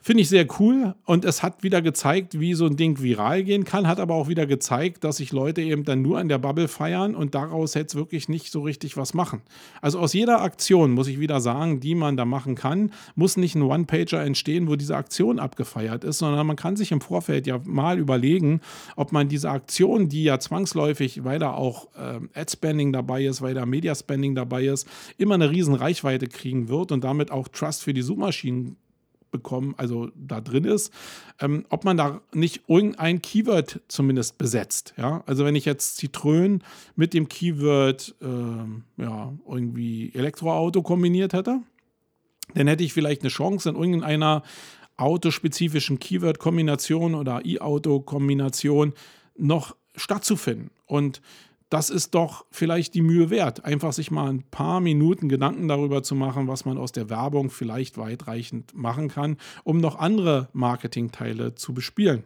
Finde ich sehr cool und es hat wieder gezeigt, wie so ein Ding viral gehen kann, hat aber auch wieder gezeigt, dass sich Leute eben dann nur an der Bubble feiern und daraus jetzt wirklich nicht so richtig was machen. Also aus jeder Aktion, muss ich wieder sagen, die man da machen kann, muss nicht ein One-Pager entstehen, wo diese Aktion abgefeiert ist, sondern man kann sich im Vorfeld ja mal überlegen, ob man diese Aktion, die ja zwangsläufig, weil da auch äh, Ad-Spending dabei ist, weil da Media-Spending dabei ist, immer eine riesen Reichweite kriegen wird und damit auch Trust für die Suchmaschinen bekommen, also da drin ist, ähm, ob man da nicht irgendein Keyword zumindest besetzt. Ja? Also wenn ich jetzt Citroën mit dem Keyword äh, ja, irgendwie Elektroauto kombiniert hätte, dann hätte ich vielleicht eine Chance in irgendeiner autospezifischen Keyword-Kombination oder E-Auto-Kombination noch stattzufinden. Und das ist doch vielleicht die Mühe wert, einfach sich mal ein paar Minuten Gedanken darüber zu machen, was man aus der Werbung vielleicht weitreichend machen kann, um noch andere Marketingteile zu bespielen.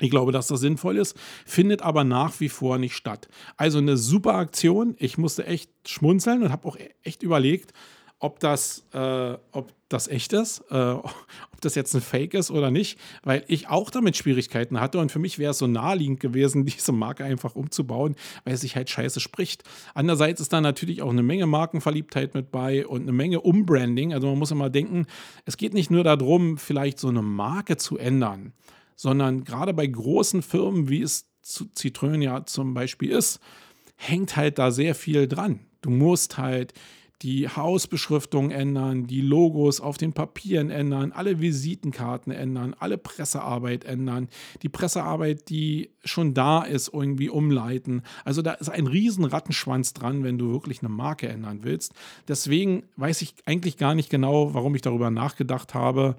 Ich glaube, dass das sinnvoll ist, findet aber nach wie vor nicht statt. Also eine super Aktion. Ich musste echt schmunzeln und habe auch echt überlegt, ob das, äh, ob das echt ist, äh, ob das jetzt ein Fake ist oder nicht, weil ich auch damit Schwierigkeiten hatte und für mich wäre es so naheliegend gewesen, diese Marke einfach umzubauen, weil es sich halt scheiße spricht. Andererseits ist da natürlich auch eine Menge Markenverliebtheit mit bei und eine Menge Umbranding. Also man muss immer denken, es geht nicht nur darum, vielleicht so eine Marke zu ändern, sondern gerade bei großen Firmen, wie es Citroën ja zum Beispiel ist, hängt halt da sehr viel dran. Du musst halt die Hausbeschriftung ändern, die Logos auf den Papieren ändern, alle Visitenkarten ändern, alle Pressearbeit ändern, die Pressearbeit, die schon da ist, irgendwie umleiten. Also da ist ein riesen Rattenschwanz dran, wenn du wirklich eine Marke ändern willst. Deswegen weiß ich eigentlich gar nicht genau, warum ich darüber nachgedacht habe,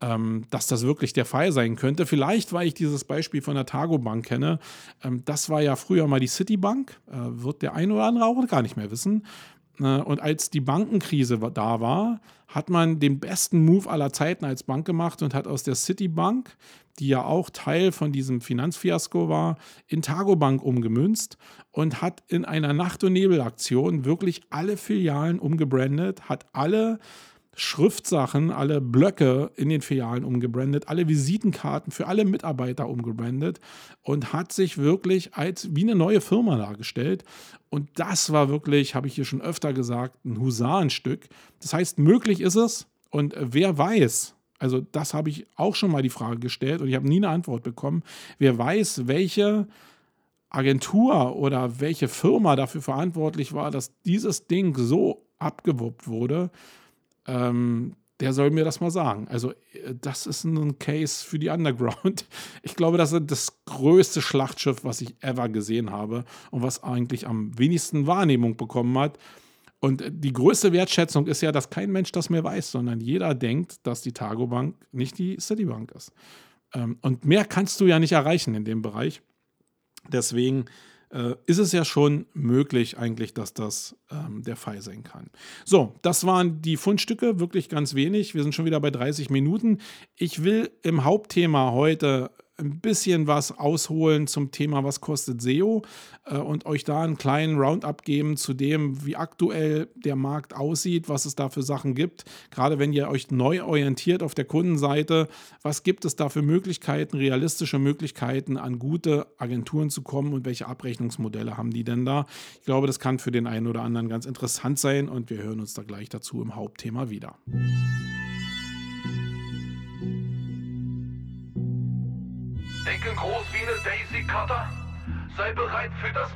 ähm, dass das wirklich der Fall sein könnte. Vielleicht, weil ich dieses Beispiel von der Targo Bank kenne. Ähm, das war ja früher mal die Citibank, äh, wird der ein oder andere auch gar nicht mehr wissen. Ne? Und als die Bankenkrise da war, hat man den besten Move aller Zeiten als Bank gemacht und hat aus der Citibank, die ja auch Teil von diesem Finanzfiasko war, in Targobank umgemünzt und hat in einer Nacht- und Nebelaktion wirklich alle Filialen umgebrandet, hat alle Schriftsachen, alle Blöcke in den Filialen umgebrandet, alle Visitenkarten für alle Mitarbeiter umgebrandet und hat sich wirklich als wie eine neue Firma dargestellt. Und das war wirklich, habe ich hier schon öfter gesagt, ein Husarenstück. Das heißt, möglich ist es. Und wer weiß, also das habe ich auch schon mal die Frage gestellt und ich habe nie eine Antwort bekommen. Wer weiß, welche Agentur oder welche Firma dafür verantwortlich war, dass dieses Ding so abgewuppt wurde, ähm, der soll mir das mal sagen. Also, äh, das ist ein Case für die Underground. Ich glaube, das ist das größte Schlachtschiff, was ich ever gesehen habe und was eigentlich am wenigsten Wahrnehmung bekommen hat. Und die größte Wertschätzung ist ja, dass kein Mensch das mehr weiß, sondern jeder denkt, dass die Targo Bank nicht die Citibank ist. Ähm, und mehr kannst du ja nicht erreichen in dem Bereich. Deswegen äh, ist es ja schon möglich eigentlich, dass das ähm, der Fall sein kann. So, das waren die Fundstücke, wirklich ganz wenig. Wir sind schon wieder bei 30 Minuten. Ich will im Hauptthema heute ein bisschen was ausholen zum Thema, was kostet SEO äh, und euch da einen kleinen Roundup geben zu dem, wie aktuell der Markt aussieht, was es da für Sachen gibt. Gerade wenn ihr euch neu orientiert auf der Kundenseite, was gibt es da für Möglichkeiten, realistische Möglichkeiten, an gute Agenturen zu kommen und welche Abrechnungsmodelle haben die denn da? Ich glaube, das kann für den einen oder anderen ganz interessant sein und wir hören uns da gleich dazu im Hauptthema wieder. Eine Daisy Cutter. Sei bereit für das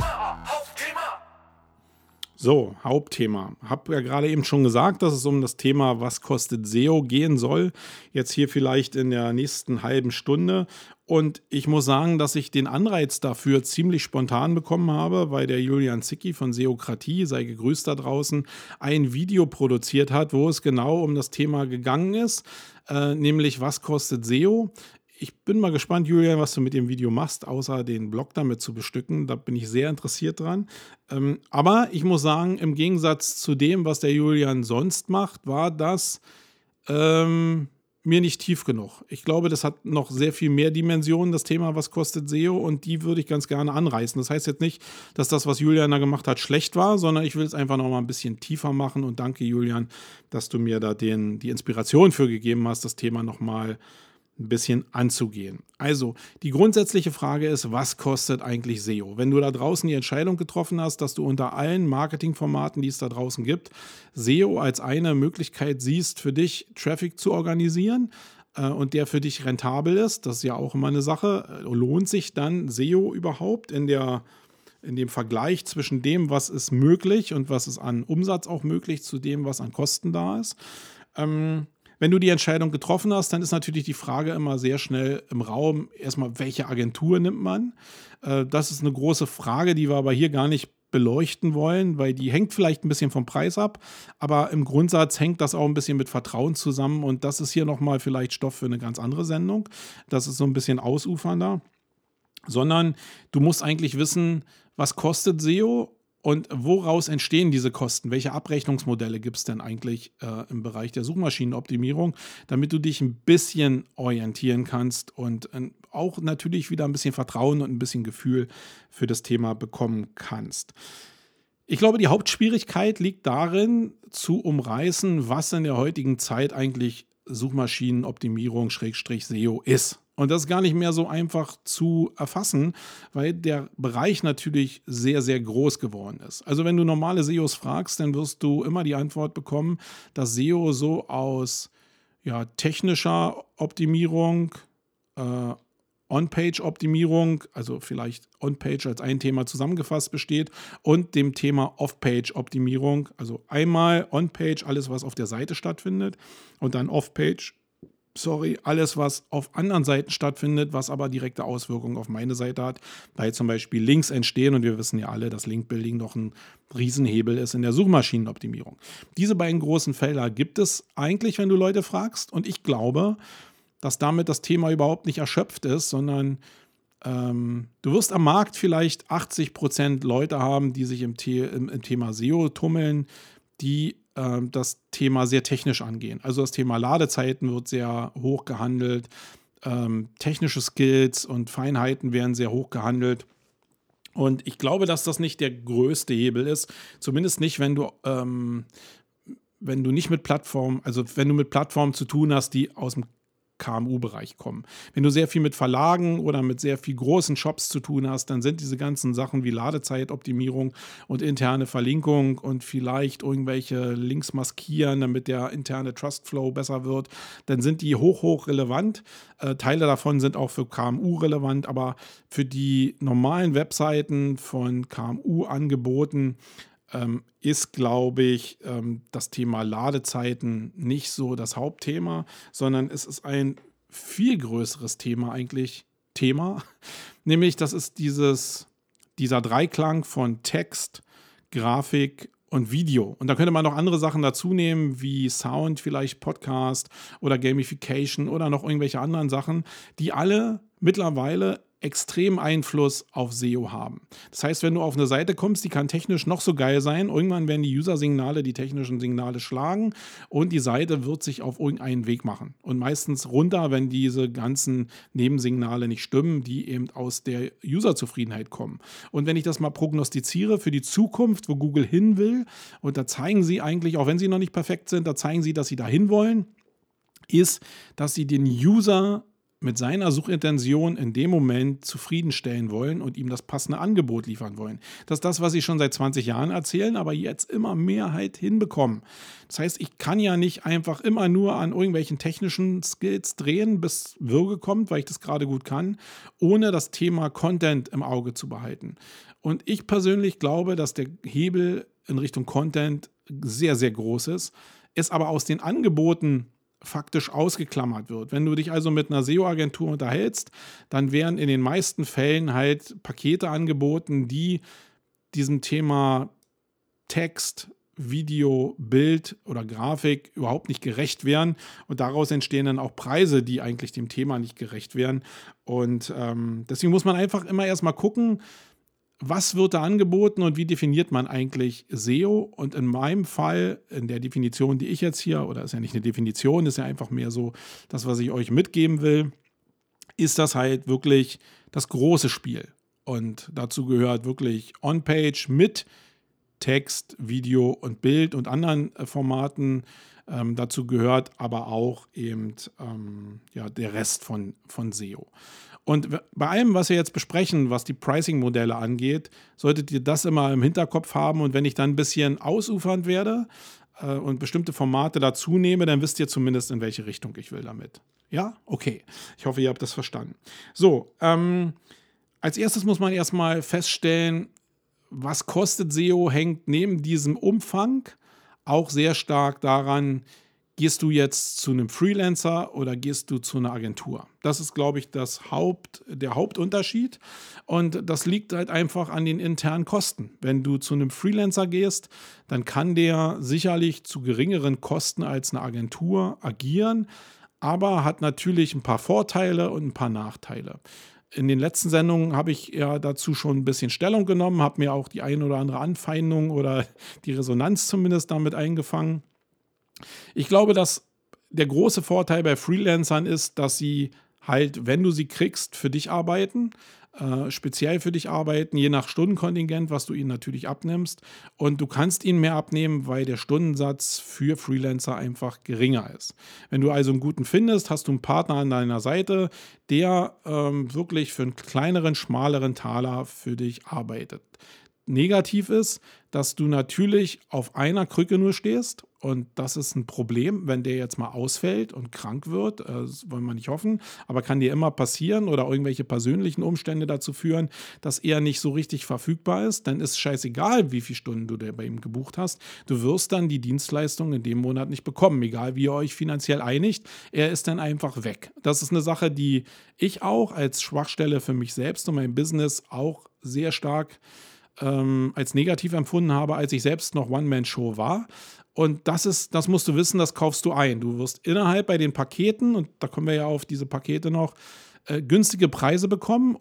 ah, Hauptthema. So, Hauptthema. Hab ja gerade eben schon gesagt, dass es um das Thema Was kostet SEO gehen soll. Jetzt hier vielleicht in der nächsten halben Stunde. Und ich muss sagen, dass ich den Anreiz dafür ziemlich spontan bekommen habe, weil der Julian Zicki von Seokratie, sei gegrüßt da draußen, ein Video produziert hat, wo es genau um das Thema gegangen ist, äh, nämlich was kostet SEO. Ich bin mal gespannt, Julian, was du mit dem Video machst, außer den Blog damit zu bestücken. Da bin ich sehr interessiert dran. Ähm, aber ich muss sagen, im Gegensatz zu dem, was der Julian sonst macht, war das ähm, mir nicht tief genug. Ich glaube, das hat noch sehr viel mehr Dimensionen, das Thema, was kostet SEO, und die würde ich ganz gerne anreißen. Das heißt jetzt nicht, dass das, was Julian da gemacht hat, schlecht war, sondern ich will es einfach noch mal ein bisschen tiefer machen und danke, Julian, dass du mir da den, die Inspiration für gegeben hast, das Thema noch mal ein bisschen anzugehen. Also, die grundsätzliche Frage ist, was kostet eigentlich SEO? Wenn du da draußen die Entscheidung getroffen hast, dass du unter allen Marketingformaten, die es da draußen gibt, SEO als eine Möglichkeit siehst, für dich Traffic zu organisieren, äh, und der für dich rentabel ist, das ist ja auch immer eine Sache, äh, lohnt sich dann SEO überhaupt in der in dem Vergleich zwischen dem, was ist möglich und was ist an Umsatz auch möglich, zu dem, was an Kosten da ist. Ähm, wenn du die Entscheidung getroffen hast, dann ist natürlich die Frage immer sehr schnell im Raum, erstmal, welche Agentur nimmt man? Äh, das ist eine große Frage, die wir aber hier gar nicht beleuchten wollen, weil die hängt vielleicht ein bisschen vom Preis ab, aber im Grundsatz hängt das auch ein bisschen mit Vertrauen zusammen und das ist hier nochmal vielleicht Stoff für eine ganz andere Sendung. Das ist so ein bisschen ausufernder, sondern du musst eigentlich wissen, was kostet SEO und woraus entstehen diese Kosten? Welche Abrechnungsmodelle gibt es denn eigentlich äh, im Bereich der Suchmaschinenoptimierung, damit du dich ein bisschen orientieren kannst und äh, auch natürlich wieder ein bisschen Vertrauen und ein bisschen Gefühl für das Thema bekommen kannst? Ich glaube, die Hauptschwierigkeit liegt darin, zu umreißen, was in der heutigen Zeit eigentlich Suchmaschinenoptimierung SEO ist. Und das ist gar nicht mehr so einfach zu erfassen, weil der Bereich natürlich sehr, sehr groß geworden ist. Also wenn du normale SEOs fragst, dann wirst du immer die Antwort bekommen, dass SEO so aus ja, technischer Optimierung, äh, On-Page-Optimierung, also vielleicht On-Page als ein Thema zusammengefasst besteht und dem Thema Off-Page-Optimierung, also einmal On-Page alles, was auf der Seite stattfindet und dann Off-Page sorry, alles, was auf anderen Seiten stattfindet, was aber direkte Auswirkungen auf meine Seite hat, weil zum Beispiel Links entstehen und wir wissen ja alle, dass Linkbuilding noch ein Riesenhebel ist in der Suchmaschinenoptimierung. Diese beiden großen Felder gibt es eigentlich, wenn du Leute fragst und ich glaube, dass damit das Thema überhaupt nicht erschöpft ist, sondern ähm, du wirst am Markt vielleicht 80% Leute haben, die sich im, The im, im Thema SEO tummeln, die ähm, das Thema sehr technisch angehen. Also das Thema Ladezeiten wird sehr hoch gehandelt. Ähm, technische Skills und Feinheiten werden sehr hoch gehandelt. Und ich glaube, dass das nicht der größte Hebel ist. Zumindest nicht, wenn du, ähm, wenn du nicht mit Plattformen, also wenn du mit Plattformen zu tun hast, die aus dem KMU-Bereich kommen. Wenn du sehr viel mit Verlagen oder mit sehr viel großen Shops zu tun hast, dann sind diese ganzen Sachen wie Ladezeitoptimierung und interne Verlinkung und vielleicht irgendwelche Links maskieren, damit der interne Trustflow besser wird, dann sind die hoch, hoch relevant. Äh, Teile davon sind auch für KMU relevant, aber für die normalen Webseiten von KMU-Angeboten ist, glaube ich, ähm, das Thema Ladezeiten nicht so das Hauptthema, sondern es ist ein viel größeres Thema eigentlich. Thema, nämlich das ist dieses, dieser Dreiklang von Text, Grafik und Video. Und da könnte man noch andere Sachen dazu nehmen, wie Sound, vielleicht Podcast oder Gamification oder noch irgendwelche anderen Sachen, die alle mittlerweile extremen Einfluss auf SEO haben. Das heißt, wenn du auf eine Seite kommst, die kann technisch noch so geil sein, irgendwann werden die User-Signale die technischen Signale schlagen und die Seite wird sich auf irgendeinen Weg machen. Und meistens runter, wenn diese ganzen Nebensignale nicht stimmen, die eben aus der User-Zufriedenheit kommen. Und wenn ich das mal prognostiziere für die Zukunft, wo Google hin will, und da zeigen sie eigentlich, auch wenn sie noch nicht perfekt sind, da zeigen sie, dass sie dahin wollen, ist, dass sie den User mit seiner Suchintention in dem Moment zufriedenstellen wollen und ihm das passende Angebot liefern wollen. Das ist das, was sie schon seit 20 Jahren erzählen, aber jetzt immer mehr halt hinbekommen. Das heißt, ich kann ja nicht einfach immer nur an irgendwelchen technischen Skills drehen, bis Würge kommt, weil ich das gerade gut kann, ohne das Thema Content im Auge zu behalten. Und ich persönlich glaube, dass der Hebel in Richtung Content sehr, sehr groß ist, es aber aus den Angeboten faktisch ausgeklammert wird. Wenn du dich also mit einer SEO-Agentur unterhältst, dann werden in den meisten Fällen halt Pakete angeboten, die diesem Thema Text, Video, Bild oder Grafik überhaupt nicht gerecht werden. Und daraus entstehen dann auch Preise, die eigentlich dem Thema nicht gerecht werden. Und ähm, deswegen muss man einfach immer erstmal gucken, was wird da angeboten und wie definiert man eigentlich SEO? Und in meinem Fall, in der Definition, die ich jetzt hier, oder ist ja nicht eine Definition, ist ja einfach mehr so das, was ich euch mitgeben will, ist das halt wirklich das große Spiel. Und dazu gehört wirklich On-Page mit Text, Video und Bild und anderen äh, Formaten. Ähm, dazu gehört aber auch eben ähm, ja, der Rest von, von SEO. Und bei allem, was wir jetzt besprechen, was die Pricing-Modelle angeht, solltet ihr das immer im Hinterkopf haben. Und wenn ich dann ein bisschen ausufernd werde äh, und bestimmte Formate dazu nehme, dann wisst ihr zumindest, in welche Richtung ich will damit. Ja? Okay. Ich hoffe, ihr habt das verstanden. So, ähm, als erstes muss man erstmal feststellen, was kostet SEO, hängt neben diesem Umfang auch sehr stark daran, Gehst du jetzt zu einem Freelancer oder gehst du zu einer Agentur? Das ist, glaube ich, das Haupt, der Hauptunterschied. Und das liegt halt einfach an den internen Kosten. Wenn du zu einem Freelancer gehst, dann kann der sicherlich zu geringeren Kosten als eine Agentur agieren, aber hat natürlich ein paar Vorteile und ein paar Nachteile. In den letzten Sendungen habe ich ja dazu schon ein bisschen Stellung genommen, habe mir auch die ein oder andere Anfeindung oder die Resonanz zumindest damit eingefangen. Ich glaube, dass der große Vorteil bei Freelancern ist, dass sie halt, wenn du sie kriegst, für dich arbeiten, äh, speziell für dich arbeiten, je nach Stundenkontingent, was du ihnen natürlich abnimmst. Und du kannst ihnen mehr abnehmen, weil der Stundensatz für Freelancer einfach geringer ist. Wenn du also einen guten findest, hast du einen Partner an deiner Seite, der ähm, wirklich für einen kleineren, schmaleren Taler für dich arbeitet. Negativ ist, dass du natürlich auf einer Krücke nur stehst und das ist ein Problem, wenn der jetzt mal ausfällt und krank wird. Äh, das wollen wir nicht hoffen. Aber kann dir immer passieren oder irgendwelche persönlichen Umstände dazu führen, dass er nicht so richtig verfügbar ist. Dann ist scheißegal, wie viele Stunden du bei ihm gebucht hast. Du wirst dann die Dienstleistung in dem Monat nicht bekommen, egal wie ihr euch finanziell einigt. Er ist dann einfach weg. Das ist eine Sache, die ich auch als Schwachstelle für mich selbst und mein Business auch sehr stark ähm, als negativ empfunden habe, als ich selbst noch One-Man-Show war. Und das ist, das musst du wissen, das kaufst du ein. Du wirst innerhalb bei den Paketen, und da kommen wir ja auf diese Pakete noch, äh, günstige Preise bekommen,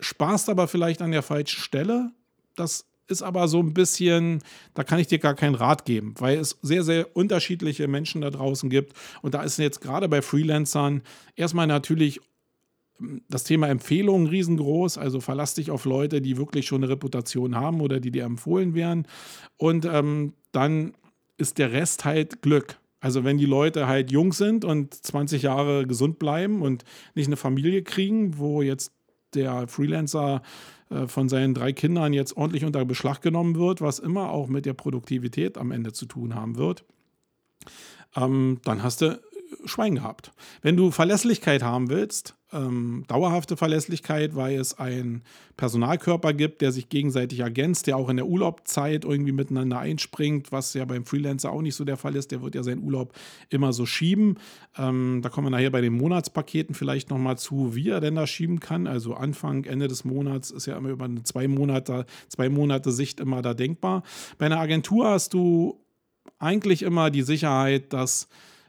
sparst aber vielleicht an der falschen Stelle. Das ist aber so ein bisschen, da kann ich dir gar keinen Rat geben, weil es sehr, sehr unterschiedliche Menschen da draußen gibt. Und da ist jetzt gerade bei Freelancern erstmal natürlich das Thema Empfehlungen riesengroß, also verlass dich auf Leute, die wirklich schon eine Reputation haben oder die dir empfohlen werden. Und ähm, dann ist der Rest halt Glück. Also wenn die Leute halt jung sind und 20 Jahre gesund bleiben und nicht eine Familie kriegen, wo jetzt der Freelancer äh, von seinen drei Kindern jetzt ordentlich unter Beschlag genommen wird, was immer auch mit der Produktivität am Ende zu tun haben wird, ähm, dann hast du Schwein gehabt. Wenn du Verlässlichkeit haben willst, ähm, dauerhafte Verlässlichkeit, weil es einen Personalkörper gibt, der sich gegenseitig ergänzt, der auch in der Urlaubzeit irgendwie miteinander einspringt, was ja beim Freelancer auch nicht so der Fall ist. Der wird ja seinen Urlaub immer so schieben. Ähm, da kommen wir nachher bei den Monatspaketen vielleicht nochmal zu, wie er denn da schieben kann. Also Anfang, Ende des Monats ist ja immer über eine zwei Monate, zwei Monate Sicht immer da denkbar. Bei einer Agentur hast du eigentlich immer die Sicherheit, dass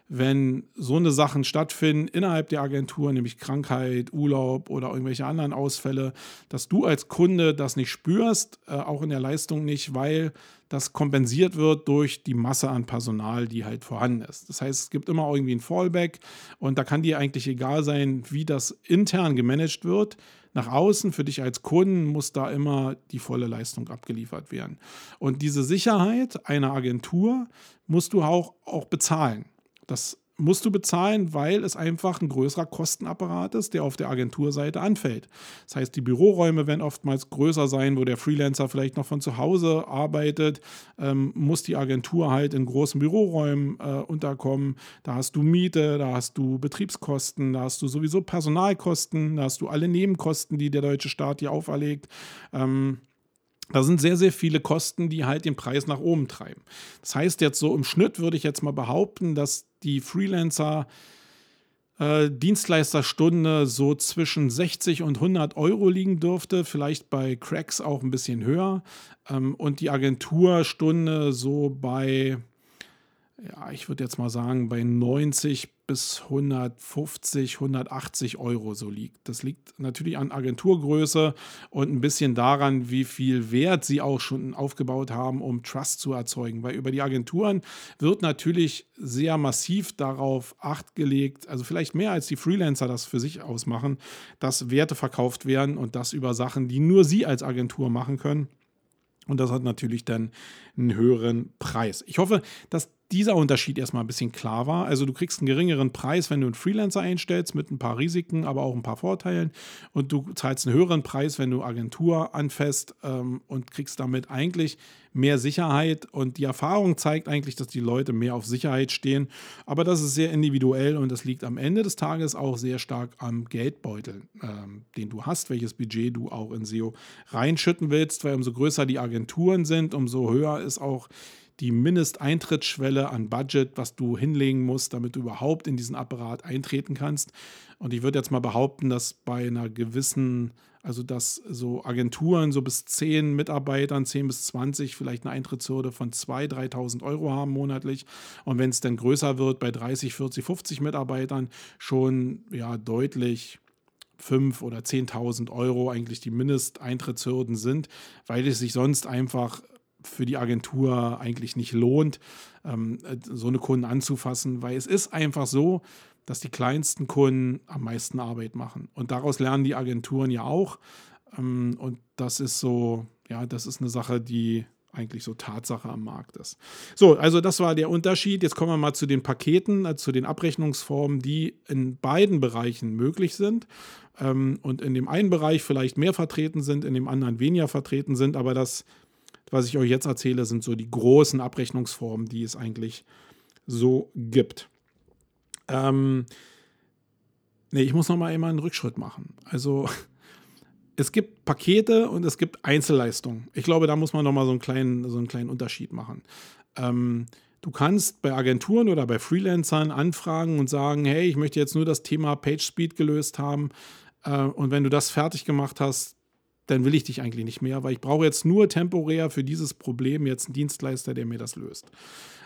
wenn so eine Sachen stattfinden innerhalb der Agentur, nämlich Krankheit, Urlaub oder irgendwelche anderen Ausfälle, dass du als Kunde das nicht spürst, äh, auch in der Leistung nicht, weil das kompensiert wird durch die Masse an Personal, die halt vorhanden ist. Das heißt, es gibt immer irgendwie ein Fallback und da kann dir eigentlich egal sein, wie das intern gemanagt wird. Nach außen, für dich als Kunden, muss da immer die volle Leistung abgeliefert werden. Und diese Sicherheit einer Agentur musst du auch, auch bezahlen. Das musst du bezahlen, weil es einfach ein größerer Kostenapparat ist, der auf der Agenturseite anfällt. Das heißt, die Büroräume werden oftmals größer sein, wo der Freelancer vielleicht noch von zu Hause arbeitet, ähm, muss die Agentur halt in großen Büroräumen äh, unterkommen. Da hast du Miete, da hast du Betriebskosten, da hast du sowieso Personalkosten, da hast du alle Nebenkosten, die der deutsche Staat dir auferlegt. Ähm, da sind sehr, sehr viele Kosten, die halt den Preis nach oben treiben. Das heißt, jetzt so im Schnitt würde ich jetzt mal behaupten, dass die Freelancer äh, Dienstleisterstunde so zwischen 60 und 100 Euro liegen dürfte, vielleicht bei Cracks auch ein bisschen höher. Ähm, und die Agenturstunde so bei ja, ich würde jetzt mal sagen, bei 90 bis 150, 180 Euro so liegt. Das liegt natürlich an Agenturgröße und ein bisschen daran, wie viel Wert sie auch schon aufgebaut haben, um Trust zu erzeugen. Weil über die Agenturen wird natürlich sehr massiv darauf Acht gelegt, also vielleicht mehr als die Freelancer das für sich ausmachen, dass Werte verkauft werden und das über Sachen, die nur sie als Agentur machen können. Und das hat natürlich dann einen höheren Preis. Ich hoffe, dass dieser Unterschied erstmal ein bisschen klar war. Also du kriegst einen geringeren Preis, wenn du einen Freelancer einstellst, mit ein paar Risiken, aber auch ein paar Vorteilen. Und du zahlst einen höheren Preis, wenn du Agentur anfasst ähm, und kriegst damit eigentlich mehr Sicherheit. Und die Erfahrung zeigt eigentlich, dass die Leute mehr auf Sicherheit stehen. Aber das ist sehr individuell und das liegt am Ende des Tages auch sehr stark am Geldbeutel, ähm, den du hast, welches Budget du auch in SEO reinschütten willst, weil umso größer die Agenturen sind, umso höher ist auch die Mindesteintrittsschwelle an Budget, was du hinlegen musst, damit du überhaupt in diesen Apparat eintreten kannst. Und ich würde jetzt mal behaupten, dass bei einer gewissen, also dass so Agenturen so bis 10 Mitarbeitern, 10 bis 20 vielleicht eine Eintrittshürde von 2.000, 3.000 Euro haben monatlich. Und wenn es dann größer wird, bei 30, 40, 50 Mitarbeitern schon ja deutlich 5.000 oder 10.000 Euro eigentlich die Mindesteintrittshürden sind, weil es sich sonst einfach für die Agentur eigentlich nicht lohnt, ähm, so eine Kunden anzufassen, weil es ist einfach so, dass die kleinsten Kunden am meisten Arbeit machen. Und daraus lernen die Agenturen ja auch. Ähm, und das ist so, ja, das ist eine Sache, die eigentlich so Tatsache am Markt ist. So, also das war der Unterschied. Jetzt kommen wir mal zu den Paketen, äh, zu den Abrechnungsformen, die in beiden Bereichen möglich sind ähm, und in dem einen Bereich vielleicht mehr vertreten sind, in dem anderen weniger vertreten sind, aber das was ich euch jetzt erzähle, sind so die großen Abrechnungsformen, die es eigentlich so gibt. Ähm, nee, ich muss noch mal einmal einen Rückschritt machen. Also es gibt Pakete und es gibt Einzelleistungen. Ich glaube, da muss man noch mal so einen kleinen, so einen kleinen Unterschied machen. Ähm, du kannst bei Agenturen oder bei Freelancern anfragen und sagen, hey, ich möchte jetzt nur das Thema PageSpeed gelöst haben. Äh, und wenn du das fertig gemacht hast, dann will ich dich eigentlich nicht mehr, weil ich brauche jetzt nur temporär für dieses Problem jetzt einen Dienstleister, der mir das löst.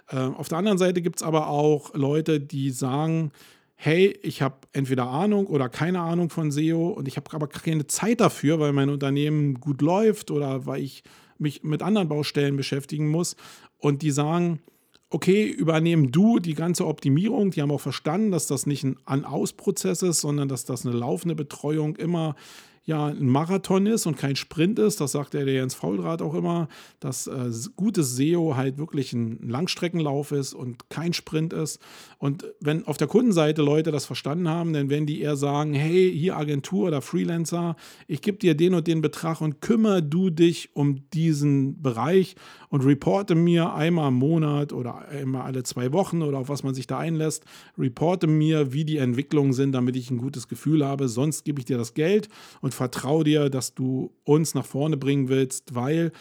Äh, auf der anderen Seite gibt es aber auch Leute, die sagen, hey, ich habe entweder Ahnung oder keine Ahnung von SEO und ich habe aber keine Zeit dafür, weil mein Unternehmen gut läuft oder weil ich mich mit anderen Baustellen beschäftigen muss. Und die sagen, okay, übernehmen du die ganze Optimierung. Die haben auch verstanden, dass das nicht ein An-Aus-Prozess ist, sondern dass das eine laufende Betreuung immer ja ein Marathon ist und kein Sprint ist. Das sagt der Jens Faulrad auch immer, dass äh, gutes SEO halt wirklich ein Langstreckenlauf ist und kein Sprint ist. Und wenn auf der Kundenseite Leute das verstanden haben, dann werden die eher sagen, hey, hier Agentur oder Freelancer, ich gebe dir den und den Betrag und kümmere du dich um diesen Bereich und reporte mir einmal im Monat oder einmal alle zwei Wochen oder auf was man sich da einlässt, reporte mir, wie die Entwicklungen sind, damit ich ein gutes Gefühl habe. Sonst gebe ich dir das Geld und vertraue dir, dass du uns nach vorne bringen willst, weil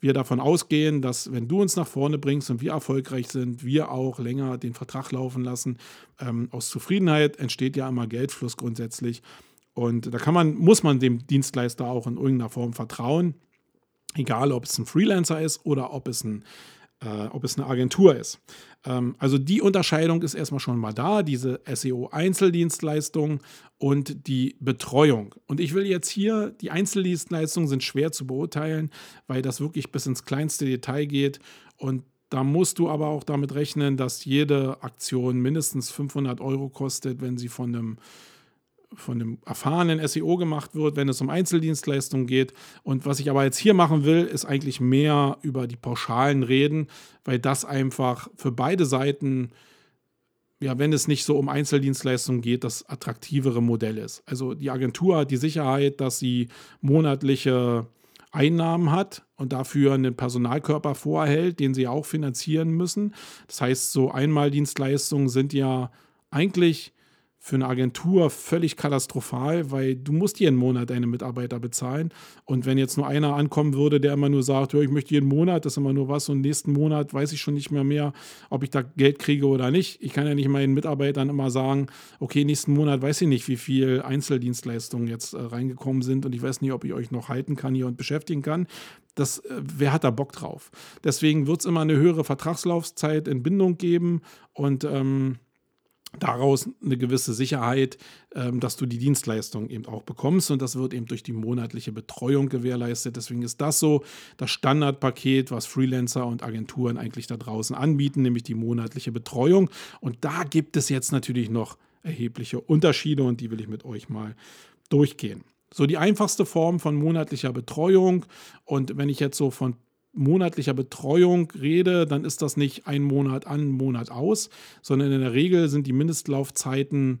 wir davon ausgehen, dass wenn du uns nach vorne bringst und wir erfolgreich sind, wir auch länger den Vertrag laufen lassen. Ähm, aus Zufriedenheit entsteht ja immer Geldfluss grundsätzlich. Und da kann man, muss man dem Dienstleister auch in irgendeiner Form vertrauen. Egal, ob es ein Freelancer ist oder ob es, ein, äh, ob es eine Agentur ist. Ähm, also die Unterscheidung ist erstmal schon mal da, diese SEO-Einzeldienstleistung und die Betreuung. Und ich will jetzt hier, die Einzeldienstleistungen sind schwer zu beurteilen, weil das wirklich bis ins kleinste Detail geht. Und da musst du aber auch damit rechnen, dass jede Aktion mindestens 500 Euro kostet, wenn sie von einem von einem erfahrenen SEO gemacht wird, wenn es um Einzeldienstleistungen geht. Und was ich aber jetzt hier machen will, ist eigentlich mehr über die Pauschalen reden, weil das einfach für beide Seiten, ja, wenn es nicht so um Einzeldienstleistungen geht, das attraktivere Modell ist. Also die Agentur hat die Sicherheit, dass sie monatliche Einnahmen hat und dafür einen Personalkörper vorhält, den sie auch finanzieren müssen. Das heißt, so Einmaldienstleistungen sind ja eigentlich für eine Agentur völlig katastrophal, weil du musst jeden Monat deine Mitarbeiter bezahlen. Und wenn jetzt nur einer ankommen würde, der immer nur sagt, ich möchte jeden Monat, das ist immer nur was, und nächsten Monat weiß ich schon nicht mehr mehr, ob ich da Geld kriege oder nicht. Ich kann ja nicht meinen Mitarbeitern immer sagen, okay, nächsten Monat weiß ich nicht, wie viel Einzeldienstleistungen jetzt äh, reingekommen sind und ich weiß nicht, ob ich euch noch halten kann hier und beschäftigen kann. Das, äh, wer hat da Bock drauf? Deswegen wird es immer eine höhere Vertragslaufzeit in Bindung geben und ähm, daraus eine gewisse Sicherheit, ähm, dass du die Dienstleistung eben auch bekommst und das wird eben durch die monatliche Betreuung gewährleistet. Deswegen ist das so das Standardpaket, was Freelancer und Agenturen eigentlich da draußen anbieten, nämlich die monatliche Betreuung. Und da gibt es jetzt natürlich noch erhebliche Unterschiede und die will ich mit euch mal durchgehen. So die einfachste Form von monatlicher Betreuung und wenn ich jetzt so von monatlicher Betreuung rede, dann ist das nicht ein Monat an, Monat aus, sondern in der Regel sind die Mindestlaufzeiten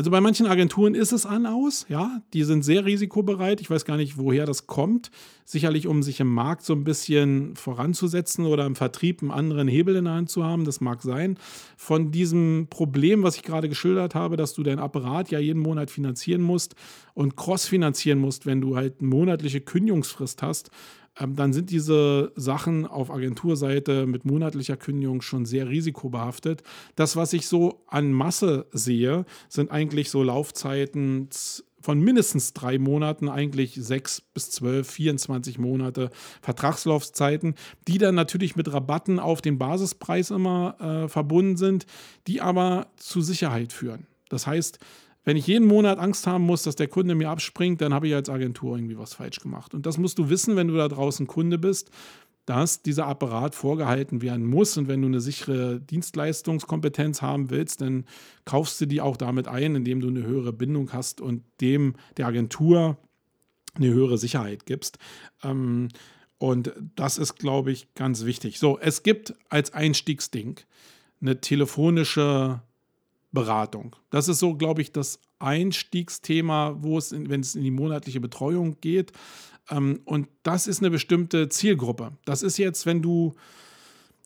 also bei manchen Agenturen ist es an aus, ja, die sind sehr risikobereit. Ich weiß gar nicht, woher das kommt. Sicherlich, um sich im Markt so ein bisschen voranzusetzen oder im Vertrieb einen anderen Hebel in der Hand zu haben, das mag sein. Von diesem Problem, was ich gerade geschildert habe, dass du dein Apparat ja jeden Monat finanzieren musst und cross finanzieren musst, wenn du halt eine monatliche Kündigungsfrist hast, ähm, dann sind diese Sachen auf Agenturseite mit monatlicher Kündigung schon sehr risikobehaftet. Das, was ich so an Masse sehe, sind eigentlich so Laufzeiten von mindestens drei Monaten, eigentlich sechs bis zwölf, 24 Monate Vertragslaufzeiten, die dann natürlich mit Rabatten auf den Basispreis immer äh, verbunden sind, die aber zu Sicherheit führen. Das heißt, wenn ich jeden Monat Angst haben muss, dass der Kunde mir abspringt, dann habe ich als Agentur irgendwie was falsch gemacht. Und das musst du wissen, wenn du da draußen Kunde bist, dass dieser Apparat vorgehalten werden muss. Und wenn du eine sichere Dienstleistungskompetenz haben willst, dann kaufst du die auch damit ein, indem du eine höhere Bindung hast und dem der Agentur eine höhere Sicherheit gibst. Ähm, und das ist, glaube ich, ganz wichtig. So, es gibt als Einstiegsding eine telefonische Beratung. Das ist so, glaube ich, das Einstiegsthema, wo es, in, wenn es in die monatliche Betreuung geht. Ähm, und das ist eine bestimmte Zielgruppe. Das ist jetzt, wenn du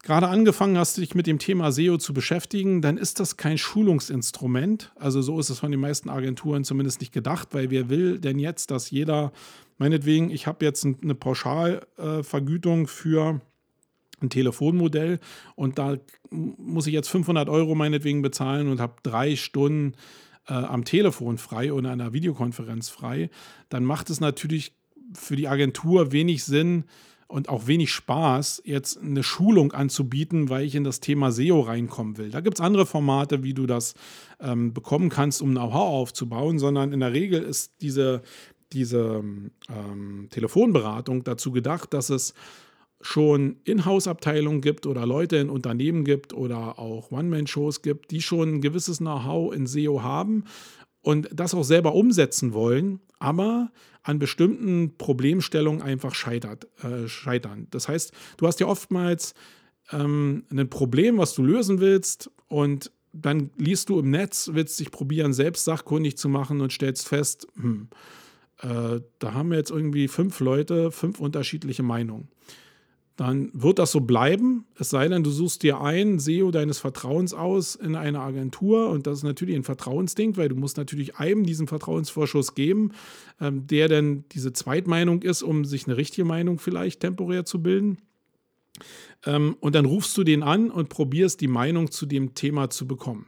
gerade angefangen hast, dich mit dem Thema SEO zu beschäftigen, dann ist das kein Schulungsinstrument. Also so ist es von den meisten Agenturen zumindest nicht gedacht, weil wer will denn jetzt, dass jeder, meinetwegen, ich habe jetzt eine Pauschalvergütung für ein Telefonmodell und da muss ich jetzt 500 Euro meinetwegen bezahlen und habe drei Stunden äh, am Telefon frei oder einer Videokonferenz frei, dann macht es natürlich für die Agentur wenig Sinn und auch wenig Spaß, jetzt eine Schulung anzubieten, weil ich in das Thema SEO reinkommen will. Da gibt es andere Formate, wie du das ähm, bekommen kannst, um Know-how aufzubauen, sondern in der Regel ist diese, diese ähm, Telefonberatung dazu gedacht, dass es schon Inhouse-Abteilungen gibt oder Leute in Unternehmen gibt oder auch One-Man-Shows gibt, die schon ein gewisses Know-how in SEO haben und das auch selber umsetzen wollen, aber an bestimmten Problemstellungen einfach scheitert, äh, scheitern. Das heißt, du hast ja oftmals ähm, ein Problem, was du lösen willst und dann liest du im Netz, willst dich probieren, selbst sachkundig zu machen und stellst fest, hm, äh, da haben wir jetzt irgendwie fünf Leute, fünf unterschiedliche Meinungen dann wird das so bleiben. Es sei denn, du suchst dir ein SEO deines Vertrauens aus in einer Agentur und das ist natürlich ein Vertrauensding, weil du musst natürlich einem diesen Vertrauensvorschuss geben, ähm, der dann diese Zweitmeinung ist, um sich eine richtige Meinung vielleicht temporär zu bilden. Ähm, und dann rufst du den an und probierst die Meinung zu dem Thema zu bekommen.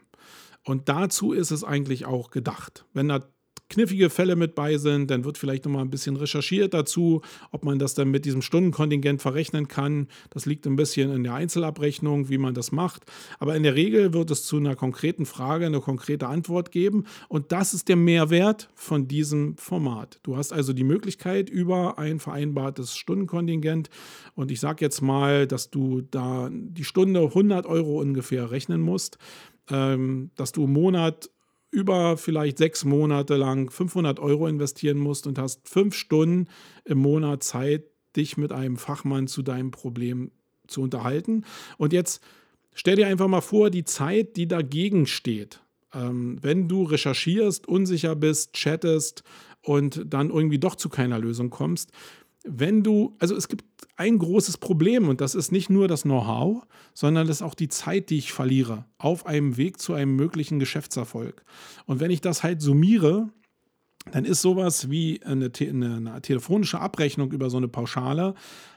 Und dazu ist es eigentlich auch gedacht. Wenn da knifflige Fälle mit bei sind, dann wird vielleicht nochmal ein bisschen recherchiert dazu, ob man das dann mit diesem Stundenkontingent verrechnen kann. Das liegt ein bisschen in der Einzelabrechnung, wie man das macht. Aber in der Regel wird es zu einer konkreten Frage eine konkrete Antwort geben. Und das ist der Mehrwert von diesem Format. Du hast also die Möglichkeit über ein vereinbartes Stundenkontingent. Und ich sage jetzt mal, dass du da die Stunde 100 Euro ungefähr rechnen musst ähm, dass du im Monat über vielleicht sechs Monate lang 500 Euro investieren musst und hast fünf Stunden im Monat Zeit, dich mit einem Fachmann zu deinem Problem zu unterhalten. Und jetzt stell dir einfach mal vor, die Zeit, die dagegen steht. Ähm, wenn du recherchierst, unsicher bist, chattest und dann irgendwie doch zu keiner Lösung kommst, wenn du, also es gibt ein großes Problem und das ist nicht nur das Know-how, sondern das ist auch die Zeit, die ich verliere auf einem Weg zu einem möglichen Geschäftserfolg. Und wenn ich das halt summiere, dann ist sowas wie eine, eine, eine telefonische Abrechnung über so eine Pauschale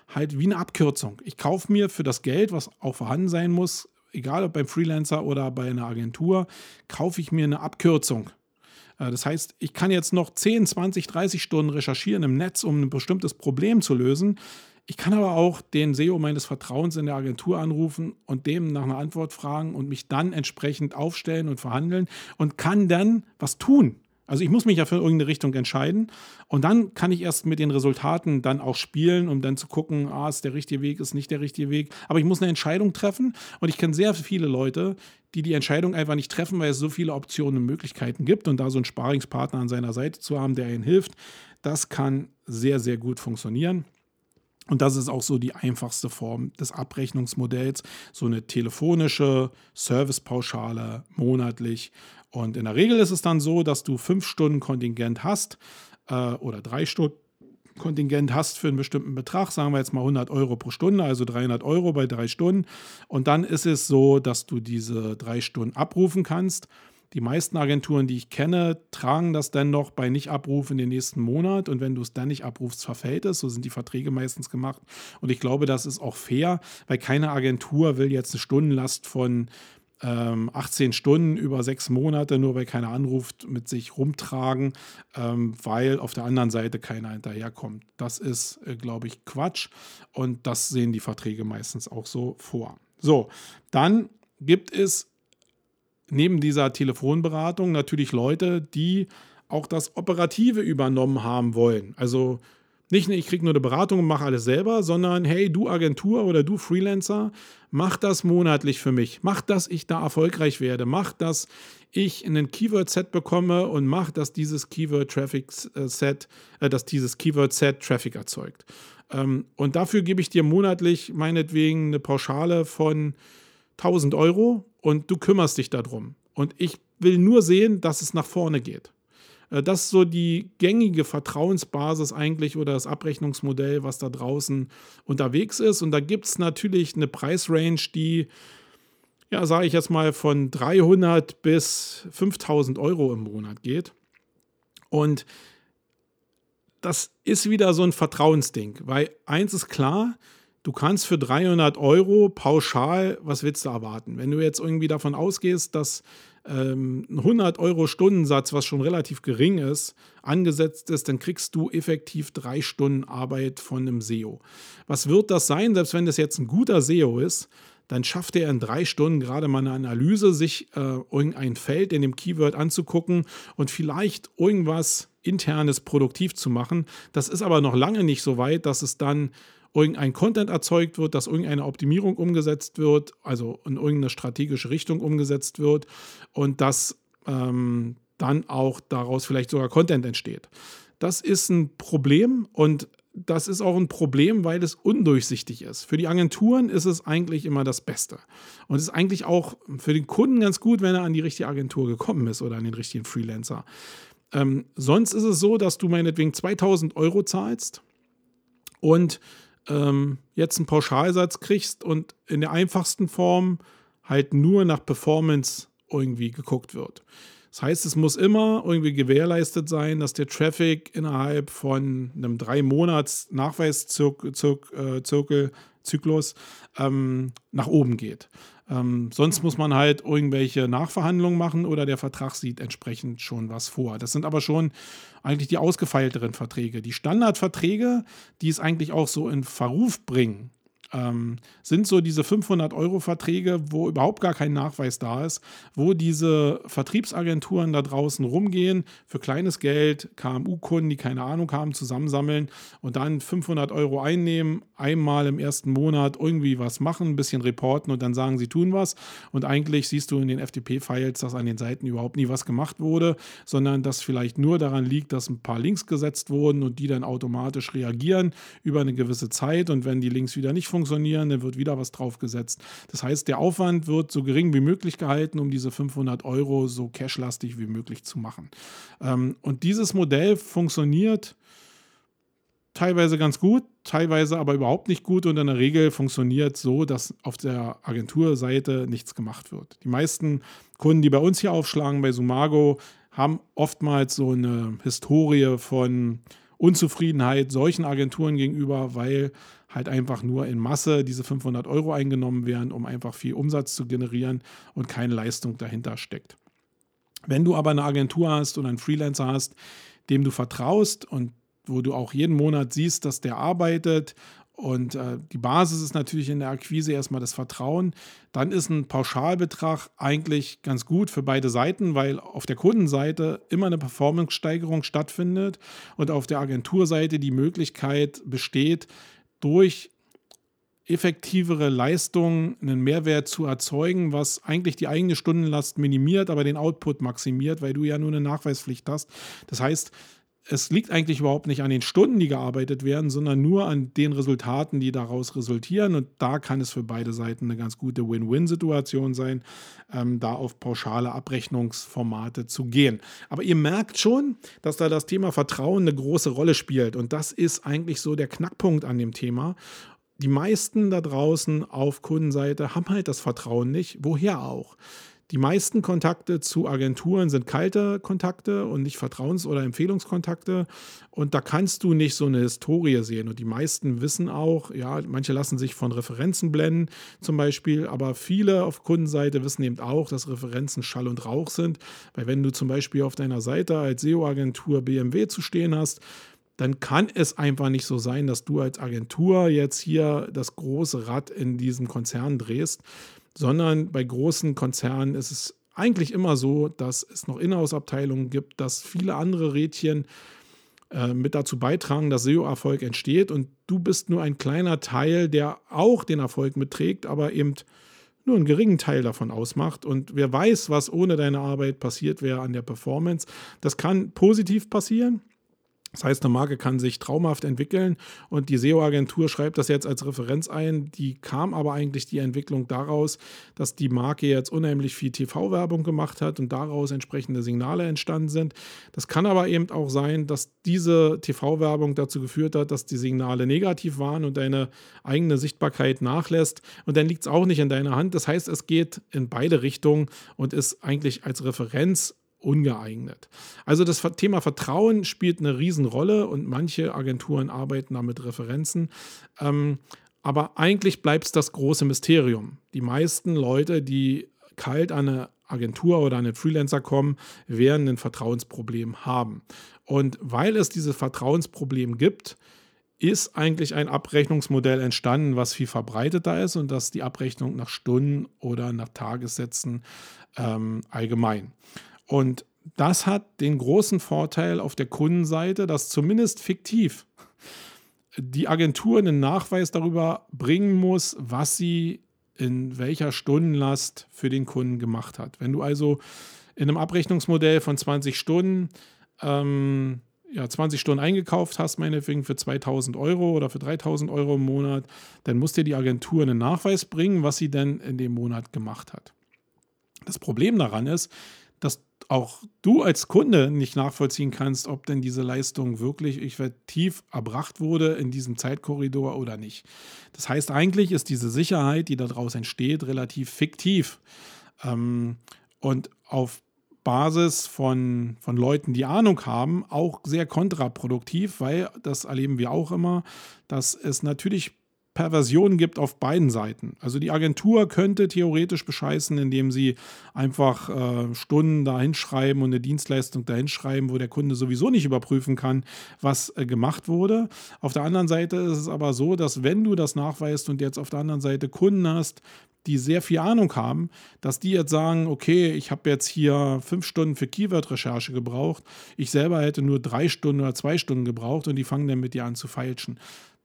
halt wie eine Abkürzung. Ich kaufe mir für das Geld, was auch vorhanden sein muss, egal ob beim Freelancer oder bei einer Agentur, kaufe ich mir eine Abkürzung. Äh, das heißt, ich kann jetzt noch 10, 20, 30 Stunden recherchieren im Netz, um ein bestimmtes Problem zu lösen. Ich kann aber auch den SEO meines Vertrauens in der Agentur anrufen und dem nach einer Antwort fragen und mich dann entsprechend aufstellen und verhandeln und kann dann was tun. Also ich muss mich ja für irgendeine Richtung entscheiden und dann kann ich erst mit den Resultaten dann auch spielen, um dann zu gucken, ah, ist der richtige Weg, ist nicht der richtige Weg. Aber ich muss eine Entscheidung treffen und ich kenne sehr viele Leute, die die Entscheidung einfach nicht treffen, weil es so viele Optionen und Möglichkeiten gibt und da so einen Sparingspartner an seiner Seite zu haben, der ihnen hilft, das kann sehr, sehr gut funktionieren. Und das ist auch so die einfachste Form des Abrechnungsmodells, so eine telefonische Servicepauschale monatlich und in der Regel ist es dann so, dass du fünf Stunden Kontingent hast äh, oder drei Stunden Kontingent hast für einen bestimmten Betrag, sagen wir jetzt mal 100 Euro pro Stunde, also 300 Euro bei drei Stunden. Und dann ist es so, dass du diese drei Stunden abrufen kannst. Die meisten Agenturen, die ich kenne, tragen das dann noch bei Nicht-Abruf in den nächsten Monat. Und wenn du es dann nicht abrufst, verfällt es. So sind die Verträge meistens gemacht. Und ich glaube, das ist auch fair, weil keine Agentur will jetzt eine Stundenlast von 18 ähm, Stunden über sechs Monate, nur weil keiner anruft, mit sich rumtragen, ähm, weil auf der anderen Seite keiner hinterherkommt. Das ist, äh, glaube ich, Quatsch und das sehen die Verträge meistens auch so vor. So, dann gibt es neben dieser Telefonberatung natürlich Leute, die auch das Operative übernommen haben wollen. Also nicht, ich kriege nur eine Beratung und mache alles selber, sondern hey, du Agentur oder du Freelancer, mach das monatlich für mich. Mach, dass ich da erfolgreich werde. Mach, dass ich einen Keyword-Set bekomme und mach, dass dieses Keyword-Traffic-Set, äh, dass dieses Keyword-Set Traffic erzeugt. Ähm, und dafür gebe ich dir monatlich meinetwegen eine Pauschale von 1000 Euro und du kümmerst dich darum. Und ich will nur sehen, dass es nach vorne geht. Äh, das ist so die gängige Vertrauensbasis eigentlich oder das Abrechnungsmodell, was da draußen unterwegs ist. Und da gibt es natürlich eine Preisrange, die, ja, sage ich jetzt mal, von 300 bis 5000 Euro im Monat geht. Und das ist wieder so ein Vertrauensding, weil eins ist klar, du kannst für 300 Euro pauschal, was willst du erwarten? Wenn du jetzt irgendwie davon ausgehst, dass ähm, ein 100 Euro Stundensatz, was schon relativ gering ist, angesetzt ist, dann kriegst du effektiv drei Stunden Arbeit von einem SEO. Was wird das sein, selbst wenn das jetzt ein guter SEO ist? Dann schafft er in drei Stunden gerade mal eine Analyse, sich äh, irgendein Feld in dem Keyword anzugucken und vielleicht irgendwas internes produktiv zu machen. Das ist aber noch lange nicht so weit, dass es dann irgendein Content erzeugt wird, dass irgendeine Optimierung umgesetzt wird, also in irgendeine strategische Richtung umgesetzt wird und dass ähm, dann auch daraus vielleicht sogar Content entsteht. Das ist ein Problem und das ist auch ein Problem, weil es undurchsichtig ist. Für die Agenturen ist es eigentlich immer das Beste. Und es ist eigentlich auch für den Kunden ganz gut, wenn er an die richtige Agentur gekommen ist oder an den richtigen Freelancer. Ähm, sonst ist es so, dass du meinetwegen 2000 Euro zahlst und ähm, jetzt einen Pauschalsatz kriegst und in der einfachsten Form halt nur nach Performance irgendwie geguckt wird. Das heißt, es muss immer irgendwie gewährleistet sein, dass der Traffic innerhalb von einem drei Monats Nachweiszirkelzyklus äh, ähm, nach oben geht. Ähm, sonst muss man halt irgendwelche Nachverhandlungen machen oder der Vertrag sieht entsprechend schon was vor. Das sind aber schon eigentlich die ausgefeilteren Verträge. Die Standardverträge, die es eigentlich auch so in Verruf bringen, ähm, sind so diese 500-Euro-Verträge, wo überhaupt gar kein Nachweis da ist, wo diese Vertriebsagenturen da draußen rumgehen, für kleines Geld KMU-Kunden, die keine Ahnung haben, zusammensammeln und dann 500 Euro einnehmen, einmal im ersten Monat irgendwie was machen, ein bisschen reporten und dann sagen, sie tun was. Und eigentlich siehst du in den FTP-Files, dass an den Seiten überhaupt nie was gemacht wurde, sondern dass vielleicht nur daran liegt, dass ein paar Links gesetzt wurden und die dann automatisch reagieren über eine gewisse Zeit. Und wenn die Links wieder nicht funktionieren, funktionieren, dann wird wieder was draufgesetzt. Das heißt, der Aufwand wird so gering wie möglich gehalten, um diese 500 Euro so cashlastig wie möglich zu machen. Ähm, und dieses Modell funktioniert teilweise ganz gut, teilweise aber überhaupt nicht gut und in der Regel funktioniert so, dass auf der Agenturseite nichts gemacht wird. Die meisten Kunden, die bei uns hier aufschlagen, bei Sumago, haben oftmals so eine Historie von Unzufriedenheit solchen Agenturen gegenüber, weil halt einfach nur in Masse diese 500 Euro eingenommen werden, um einfach viel Umsatz zu generieren und keine Leistung dahinter steckt. Wenn du aber eine Agentur hast oder einen Freelancer hast, dem du vertraust und wo du auch jeden Monat siehst, dass der arbeitet und äh, die Basis ist natürlich in der Akquise erstmal das Vertrauen. Dann ist ein Pauschalbetrag eigentlich ganz gut für beide Seiten, weil auf der Kundenseite immer eine Performance-Steigerung stattfindet und auf der Agenturseite die Möglichkeit besteht, durch effektivere Leistung einen Mehrwert zu erzeugen, was eigentlich die eigene Stundenlast minimiert, aber den Output maximiert, weil du ja nur eine Nachweispflicht hast. Das heißt, es liegt eigentlich überhaupt nicht an den Stunden, die gearbeitet werden, sondern nur an den Resultaten, die daraus resultieren. Und da kann es für beide Seiten eine ganz gute Win-Win-Situation sein, ähm, da auf pauschale Abrechnungsformate zu gehen. Aber ihr merkt schon, dass da das Thema Vertrauen eine große Rolle spielt. Und das ist eigentlich so der Knackpunkt an dem Thema. Die meisten da draußen auf Kundenseite haben halt das Vertrauen nicht. Woher auch? Die meisten Kontakte zu Agenturen sind kalte Kontakte und nicht Vertrauens- oder Empfehlungskontakte. Und da kannst du nicht so eine Historie sehen. Und die meisten wissen auch, ja, manche lassen sich von Referenzen blenden zum Beispiel, aber viele auf Kundenseite wissen eben auch, dass Referenzen Schall und Rauch sind. Weil wenn du zum Beispiel auf deiner Seite als SEO-Agentur BMW zu stehen hast, dann kann es einfach nicht so sein, dass du als Agentur jetzt hier das große Rad in diesem Konzern drehst, sondern bei großen Konzernen ist es eigentlich immer so, dass es noch Inhouse-Abteilungen gibt, dass viele andere Rädchen äh, mit dazu beitragen, dass SEO-Erfolg entsteht und du bist nur ein kleiner Teil, der auch den Erfolg mitträgt, aber eben nur einen geringen Teil davon ausmacht. Und wer weiß, was ohne deine Arbeit passiert wäre an der Performance. Das kann positiv passieren, das heißt, eine Marke kann sich traumhaft entwickeln und die SEO-Agentur schreibt das jetzt als Referenz ein. Die kam aber eigentlich die Entwicklung daraus, dass die Marke jetzt unheimlich viel TV-Werbung gemacht hat und daraus entsprechende Signale entstanden sind. Das kann aber eben auch sein, dass diese TV-Werbung dazu geführt hat, dass die Signale negativ waren und deine eigene Sichtbarkeit nachlässt. Und dann liegt es auch nicht in deiner Hand. Das heißt, es geht in beide Richtungen und ist eigentlich als Referenz ungeeignet. Also das Thema Vertrauen spielt eine Riesenrolle und manche Agenturen arbeiten da mit Referenzen. Ähm, aber eigentlich bleibt es das große Mysterium. Die meisten Leute, die kalt an eine Agentur oder an einen Freelancer kommen, werden ein Vertrauensproblem haben. Und weil es dieses Vertrauensproblem gibt, ist eigentlich ein Abrechnungsmodell entstanden, was viel verbreiteter ist und das die Abrechnung nach Stunden oder nach Tagessätzen ähm, allgemein. Und das hat den großen Vorteil auf der Kundenseite, dass zumindest fiktiv die Agentur einen Nachweis darüber bringen muss, was sie in welcher Stundenlast für den Kunden gemacht hat. Wenn du also in einem Abrechnungsmodell von 20 Stunden ähm, ja, 20 Stunden eingekauft hast, meinetwegen für 2000 Euro oder für 3000 Euro im Monat, dann muss dir die Agentur einen Nachweis bringen, was sie denn in dem Monat gemacht hat. Das Problem daran ist, auch du als Kunde nicht nachvollziehen kannst, ob denn diese Leistung wirklich effektiv erbracht wurde in diesem Zeitkorridor oder nicht. Das heißt, eigentlich ist diese Sicherheit, die daraus entsteht, relativ fiktiv. Ähm, und auf Basis von, von Leuten, die Ahnung haben, auch sehr kontraproduktiv, weil das erleben wir auch immer, dass es natürlich Perversion gibt auf beiden Seiten. Also die Agentur könnte theoretisch bescheißen, indem sie einfach äh, Stunden da hinschreiben und eine Dienstleistung da hinschreiben, wo der Kunde sowieso nicht überprüfen kann, was äh, gemacht wurde. Auf der anderen Seite ist es aber so, dass wenn du das nachweist und jetzt auf der anderen Seite Kunden hast, die sehr viel Ahnung haben, dass die jetzt sagen, okay, ich habe jetzt hier fünf Stunden für Keyword-Recherche gebraucht, ich selber hätte nur drei Stunden oder zwei Stunden gebraucht und die fangen dann mit dir an zu feilschen.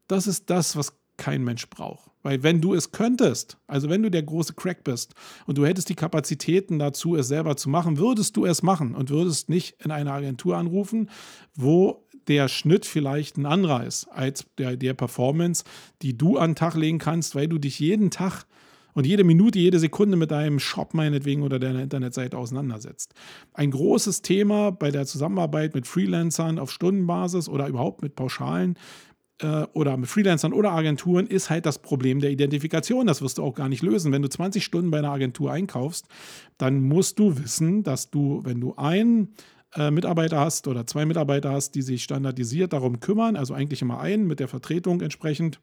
Das ist das, was kein Mensch braucht. Weil wenn du es könntest, also wenn du der große Crack bist und du hättest die Kapazitäten dazu, es selber zu machen, würdest du es machen und würdest nicht in eine Agentur anrufen, wo der Schnitt vielleicht ein anderer ist als der, der Performance, die du an den Tag legen kannst, weil du dich jeden Tag und jede Minute, jede Sekunde mit deinem Shop meinetwegen oder deiner Internetseite auseinandersetzt. Ein großes Thema bei der Zusammenarbeit mit Freelancern auf Stundenbasis oder überhaupt mit Pauschalen äh, oder mit Freelancern oder Agenturen ist halt das Problem der Identifikation. Das wirst du auch gar nicht lösen. Wenn du 20 Stunden bei einer Agentur einkaufst, dann musst du wissen, dass du, wenn du einen äh, Mitarbeiter hast oder zwei Mitarbeiter hast, die sich standardisiert darum kümmern, also eigentlich immer einen mit der Vertretung entsprechend,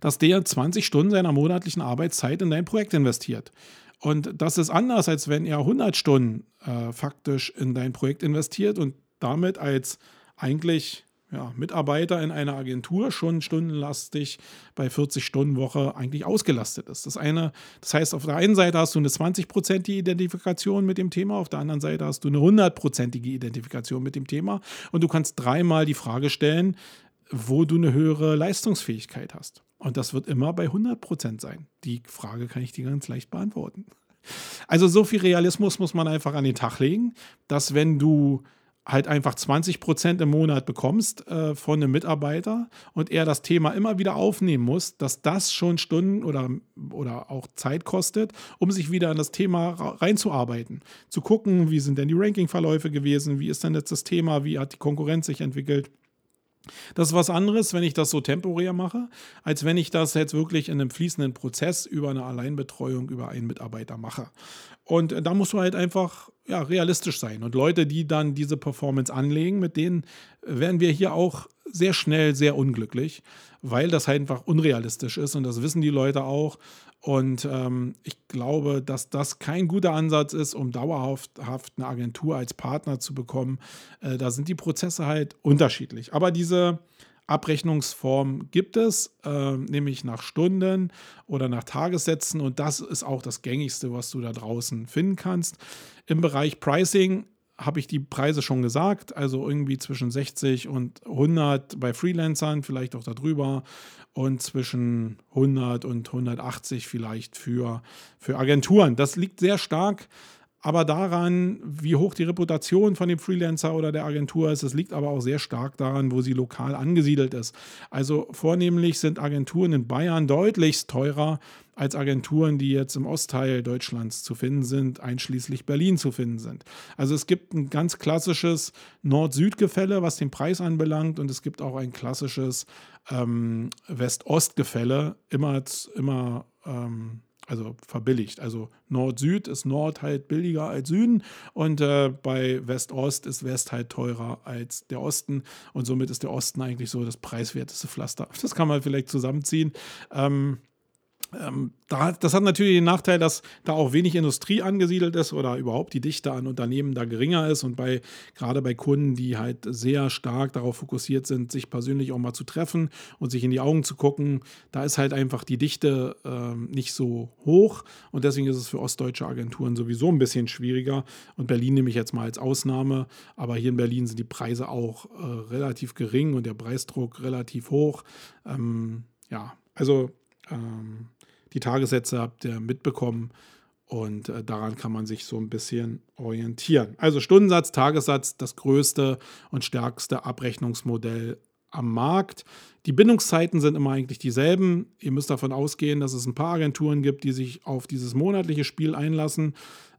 dass der 20 Stunden seiner monatlichen Arbeitszeit in dein Projekt investiert. Und das ist anders, als wenn er 100 Stunden äh, faktisch in dein Projekt investiert und damit als eigentlich ja, Mitarbeiter in einer Agentur schon stundenlastig bei 40-Stunden-Woche eigentlich ausgelastet ist. Das, eine, das heißt, auf der einen Seite hast du eine 20-prozentige Identifikation mit dem Thema, auf der anderen Seite hast du eine 100-prozentige Identifikation mit dem Thema und du kannst dreimal die Frage stellen, wo du eine höhere Leistungsfähigkeit hast. Und das wird immer bei 100 Prozent sein. Die Frage kann ich dir ganz leicht beantworten. Also so viel Realismus muss man einfach an den Tag legen, dass wenn du halt einfach 20 Prozent im Monat bekommst äh, von einem Mitarbeiter und er das Thema immer wieder aufnehmen muss, dass das schon Stunden oder, oder auch Zeit kostet, um sich wieder an das Thema reinzuarbeiten. Zu gucken, wie sind denn die Ranking-Verläufe gewesen, wie ist denn jetzt das Thema, wie hat die Konkurrenz sich entwickelt. Das ist was anderes, wenn ich das so temporär mache, als wenn ich das jetzt wirklich in einem fließenden Prozess über eine Alleinbetreuung über einen Mitarbeiter mache. Und da musst du halt einfach ja, realistisch sein. Und Leute, die dann diese Performance anlegen, mit denen werden wir hier auch sehr schnell sehr unglücklich, weil das halt einfach unrealistisch ist und das wissen die Leute auch. Und ähm, ich glaube, dass das kein guter Ansatz ist, um dauerhaft eine Agentur als Partner zu bekommen. Äh, da sind die Prozesse halt unterschiedlich. Aber diese Abrechnungsform gibt es, äh, nämlich nach Stunden oder nach Tagessätzen. Und das ist auch das gängigste, was du da draußen finden kannst. Im Bereich Pricing habe ich die Preise schon gesagt, also irgendwie zwischen 60 und 100 bei Freelancern, vielleicht auch darüber und zwischen 100 und 180 vielleicht für, für Agenturen. Das liegt sehr stark aber daran, wie hoch die Reputation von dem Freelancer oder der Agentur ist. Es liegt aber auch sehr stark daran, wo sie lokal angesiedelt ist. Also vornehmlich sind Agenturen in Bayern deutlich teurer als Agenturen, die jetzt im Ostteil Deutschlands zu finden sind, einschließlich Berlin zu finden sind. Also es gibt ein ganz klassisches Nord-Süd-Gefälle, was den Preis anbelangt, und es gibt auch ein klassisches ähm, West-Ost-Gefälle, immer, immer ähm, also verbilligt. Also Nord-Süd ist Nord halt billiger als Süden und äh, bei West-Ost ist West halt teurer als der Osten und somit ist der Osten eigentlich so das preiswerteste Pflaster. Das kann man vielleicht zusammenziehen. Ähm, da, das hat natürlich den Nachteil, dass da auch wenig Industrie angesiedelt ist oder überhaupt die Dichte an Unternehmen da geringer ist und bei gerade bei Kunden, die halt sehr stark darauf fokussiert sind, sich persönlich auch mal zu treffen und sich in die Augen zu gucken, da ist halt einfach die Dichte ähm, nicht so hoch und deswegen ist es für ostdeutsche Agenturen sowieso ein bisschen schwieriger. Und Berlin nehme ich jetzt mal als Ausnahme, aber hier in Berlin sind die Preise auch äh, relativ gering und der Preisdruck relativ hoch. Ähm, ja, also ähm, die Tagessätze habt ihr mitbekommen und äh, daran kann man sich so ein bisschen orientieren. Also Stundensatz, Tagessatz, das größte und stärkste Abrechnungsmodell am Markt. Die Bindungszeiten sind immer eigentlich dieselben. Ihr müsst davon ausgehen, dass es ein paar Agenturen gibt, die sich auf dieses monatliche Spiel einlassen.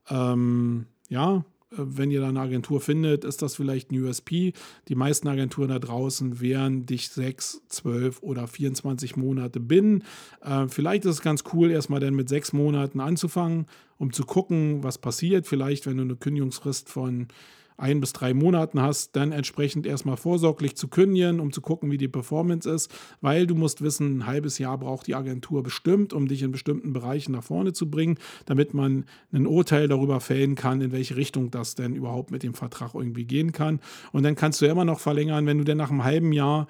Ähm, ja, wenn ihr da eine Agentur findet, ist das vielleicht ein USP. Die meisten Agenturen da draußen wären dich sechs, zwölf oder 24 Monate binnen. Äh, vielleicht ist es ganz cool, erstmal dann mit sechs Monaten anzufangen, um zu gucken, was passiert. Vielleicht, wenn du eine Kündigungsfrist von ein bis drei Monaten hast, dann entsprechend erstmal vorsorglich zu kündigen, um zu gucken, wie die Performance ist, weil du musst wissen, ein halbes Jahr braucht die Agentur bestimmt, um dich in bestimmten Bereichen nach vorne zu bringen, damit man ein Urteil darüber fällen kann, in welche Richtung das denn überhaupt mit dem Vertrag irgendwie gehen kann. Und dann kannst du ja immer noch verlängern, wenn du denn nach einem halben Jahr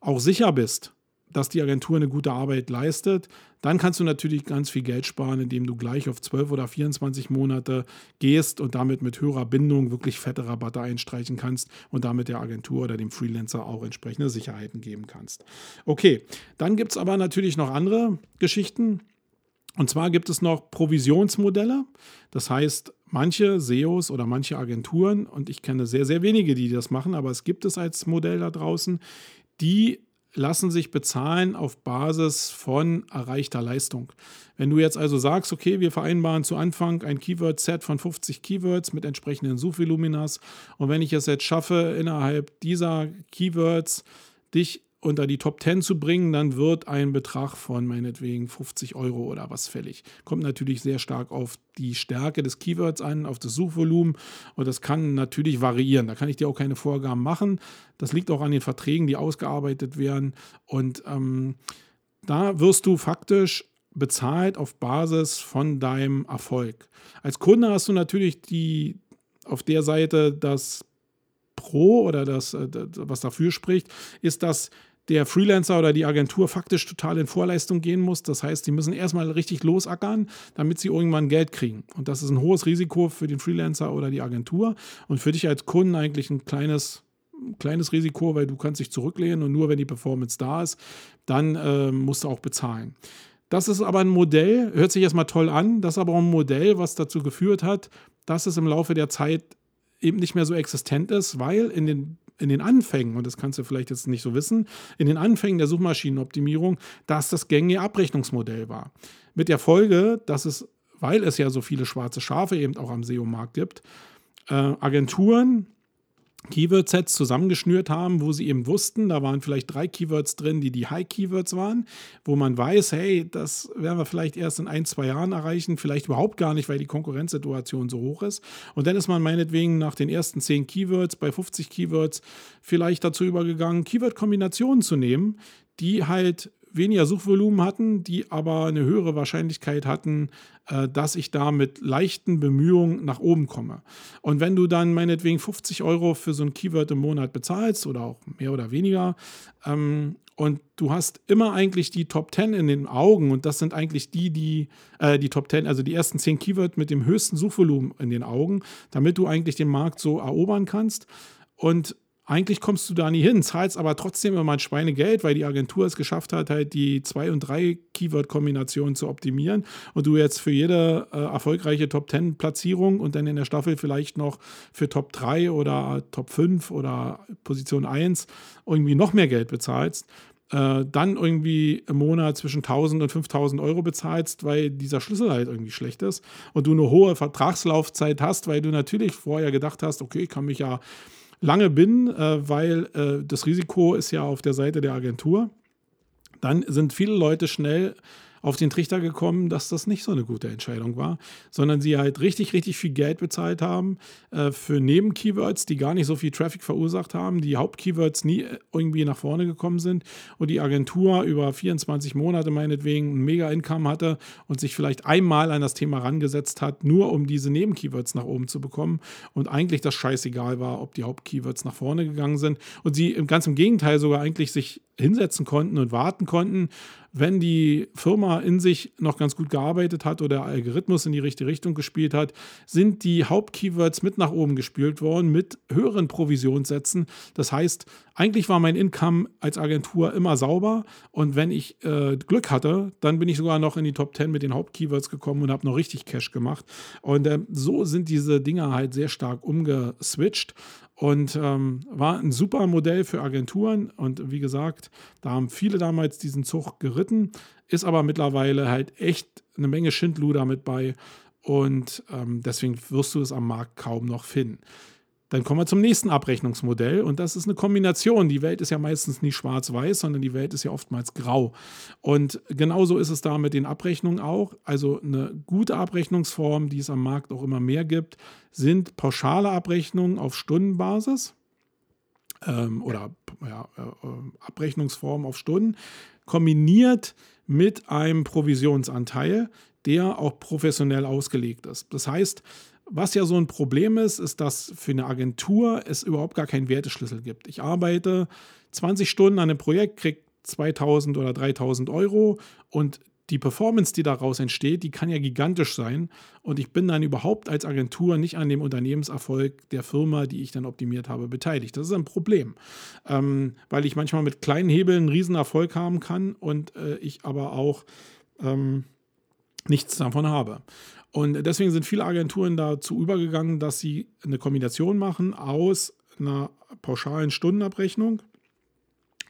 auch sicher bist, dass die Agentur eine gute Arbeit leistet, dann kannst du natürlich ganz viel Geld sparen, indem du gleich auf 12 oder 24 Monate gehst und damit mit höherer Bindung wirklich fette Rabatte einstreichen kannst und damit der Agentur oder dem Freelancer auch entsprechende Sicherheiten geben kannst. Okay, dann gibt es aber natürlich noch andere Geschichten. Und zwar gibt es noch Provisionsmodelle. Das heißt, manche SEOs oder manche Agenturen, und ich kenne sehr, sehr wenige, die das machen, aber es gibt es als Modell da draußen, die lassen sich bezahlen auf Basis von erreichter Leistung. Wenn du jetzt also sagst, okay, wir vereinbaren zu Anfang ein Keyword-Set von 50 Keywords mit entsprechenden Suchvoluminas und wenn ich es jetzt schaffe, innerhalb dieser Keywords dich unter die Top 10 zu bringen, dann wird ein Betrag von meinetwegen 50 Euro oder was fällig. Kommt natürlich sehr stark auf die Stärke des Keywords an, auf das Suchvolumen und das kann natürlich variieren. Da kann ich dir auch keine Vorgaben machen. Das liegt auch an den Verträgen, die ausgearbeitet werden und ähm, da wirst du faktisch bezahlt auf Basis von deinem Erfolg. Als Kunde hast du natürlich die auf der Seite das Pro oder das, äh, was dafür spricht, ist, dass der Freelancer oder die Agentur faktisch total in Vorleistung gehen muss. Das heißt, die müssen erstmal richtig losackern, damit sie irgendwann Geld kriegen. Und das ist ein hohes Risiko für den Freelancer oder die Agentur und für dich als Kunden eigentlich ein kleines kleines Risiko, weil du kannst dich zurücklehnen und nur wenn die Performance da ist, dann äh, musst du auch bezahlen. Das ist aber ein Modell, hört sich erstmal toll an, das ist aber auch ein Modell, was dazu geführt hat, dass es im Laufe der Zeit eben nicht mehr so existent ist, weil in den in den Anfängen, und das kannst du vielleicht jetzt nicht so wissen, in den Anfängen der Suchmaschinenoptimierung, dass das gängige Abrechnungsmodell war. Mit der Folge, dass es, weil es ja so viele schwarze Schafe eben auch am SEO-Markt gibt, äh, Agenturen Keyword-Sets zusammengeschnürt haben, wo sie eben wussten, da waren vielleicht drei Keywords drin, die die High-Keywords waren, wo man weiß, hey, das werden wir vielleicht erst in ein, zwei Jahren erreichen, vielleicht überhaupt gar nicht, weil die Konkurrenzsituation so hoch ist. Und dann ist man meinetwegen nach den ersten zehn Keywords bei 50 Keywords vielleicht dazu übergegangen, Keyword-Kombinationen zu nehmen, die halt weniger Suchvolumen hatten, die aber eine höhere Wahrscheinlichkeit hatten, äh, dass ich da mit leichten Bemühungen nach oben komme. Und wenn du dann meinetwegen 50 Euro für so ein Keyword im Monat bezahlst oder auch mehr oder weniger, ähm, und du hast immer eigentlich die Top 10 in den Augen und das sind eigentlich die, die, äh, die Top 10, also die ersten 10 Keywords mit dem höchsten Suchvolumen in den Augen, damit du eigentlich den Markt so erobern kannst. Und eigentlich kommst du da nie hin, zahlst aber trotzdem immer ein Schweinegeld, weil die Agentur es geschafft hat, halt die zwei und drei Keyword-Kombinationen zu optimieren und du jetzt für jede äh, erfolgreiche Top 10 Platzierung und dann in der Staffel vielleicht noch für Top 3 oder Top 5 oder Position 1 irgendwie noch mehr Geld bezahlst. Äh, dann irgendwie im Monat zwischen 1000 und 5000 Euro bezahlst, weil dieser Schlüssel halt irgendwie schlecht ist und du eine hohe Vertragslaufzeit hast, weil du natürlich vorher gedacht hast, okay, ich kann mich ja lange bin, äh, weil äh, das Risiko ist ja auf der Seite der Agentur, dann sind viele Leute schnell auf den Trichter gekommen, dass das nicht so eine gute Entscheidung war, sondern sie halt richtig, richtig viel Geld bezahlt haben äh, für Nebenkeywords, die gar nicht so viel Traffic verursacht haben, die Hauptkeywords nie äh, irgendwie nach vorne gekommen sind und die Agentur über 24 Monate meinetwegen ein Mega-Income hatte und sich vielleicht einmal an das Thema rangesetzt hat, nur um diese Nebenkeywords nach oben zu bekommen und eigentlich das scheißegal war, ob die Hauptkeywords nach vorne gegangen sind und sie ganz im Gegenteil sogar eigentlich sich hinsetzen konnten und warten konnten, wenn die Firma in sich noch ganz gut gearbeitet hat oder der Algorithmus in die richtige Richtung gespielt hat, sind die Hauptkeywords mit nach oben gespielt worden mit höheren Provisionssätzen. Das heißt, eigentlich war mein Income als Agentur immer sauber und wenn ich äh, Glück hatte, dann bin ich sogar noch in die Top 10 mit den Hauptkeywords gekommen und habe noch richtig Cash gemacht. Und äh, so sind diese Dinger halt sehr stark umgeswitcht und ähm, war ein super Modell für Agenturen. Und wie gesagt, da haben viele damals diesen Zug geritten, ist aber mittlerweile halt echt eine Menge Schindluder mit bei. Und ähm, deswegen wirst du es am Markt kaum noch finden. Dann kommen wir zum nächsten Abrechnungsmodell und das ist eine Kombination. Die Welt ist ja meistens nicht schwarz-weiß, sondern die Welt ist ja oftmals grau. Und genauso ist es da mit den Abrechnungen auch. Also eine gute Abrechnungsform, die es am Markt auch immer mehr gibt, sind pauschale Abrechnungen auf Stundenbasis ähm, oder ja, äh, Abrechnungsform auf Stunden, kombiniert mit einem Provisionsanteil, der auch professionell ausgelegt ist. Das heißt, was ja so ein Problem ist, ist, dass für eine Agentur es überhaupt gar keinen Werteschlüssel gibt. Ich arbeite 20 Stunden an einem Projekt, kriege 2000 oder 3000 Euro und die Performance, die daraus entsteht, die kann ja gigantisch sein. Und ich bin dann überhaupt als Agentur nicht an dem Unternehmenserfolg der Firma, die ich dann optimiert habe, beteiligt. Das ist ein Problem, ähm, weil ich manchmal mit kleinen Hebeln einen riesen Erfolg haben kann und äh, ich aber auch ähm, nichts davon habe. Und deswegen sind viele Agenturen dazu übergegangen, dass sie eine Kombination machen aus einer pauschalen Stundenabrechnung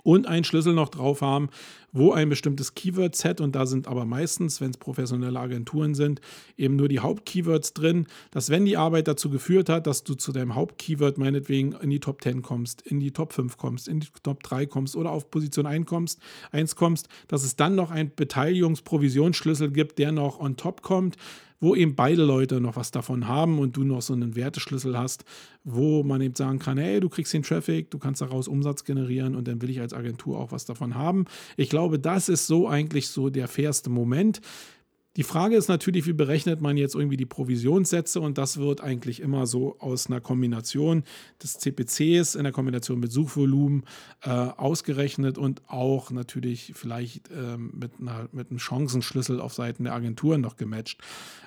und einen Schlüssel noch drauf haben, wo ein bestimmtes Keyword-Set, und da sind aber meistens, wenn es professionelle Agenturen sind, eben nur die Hauptkeywords drin, dass wenn die Arbeit dazu geführt hat, dass du zu deinem Hauptkeyword meinetwegen in die Top 10 kommst, in die Top 5 kommst, in die Top 3 kommst oder auf Position 1 kommst, 1 kommst dass es dann noch einen Beteiligungsprovisionsschlüssel gibt, der noch on top kommt, wo eben beide Leute noch was davon haben und du noch so einen Werteschlüssel hast, wo man eben sagen kann, hey, du kriegst den Traffic, du kannst daraus Umsatz generieren und dann will ich als Agentur auch was davon haben. Ich glaube, das ist so eigentlich so der fairste Moment. Die Frage ist natürlich, wie berechnet man jetzt irgendwie die Provisionssätze und das wird eigentlich immer so aus einer Kombination des CPCs in der Kombination mit Suchvolumen äh, ausgerechnet und auch natürlich vielleicht äh, mit, einer, mit einem Chancenschlüssel auf Seiten der Agenturen noch gematcht,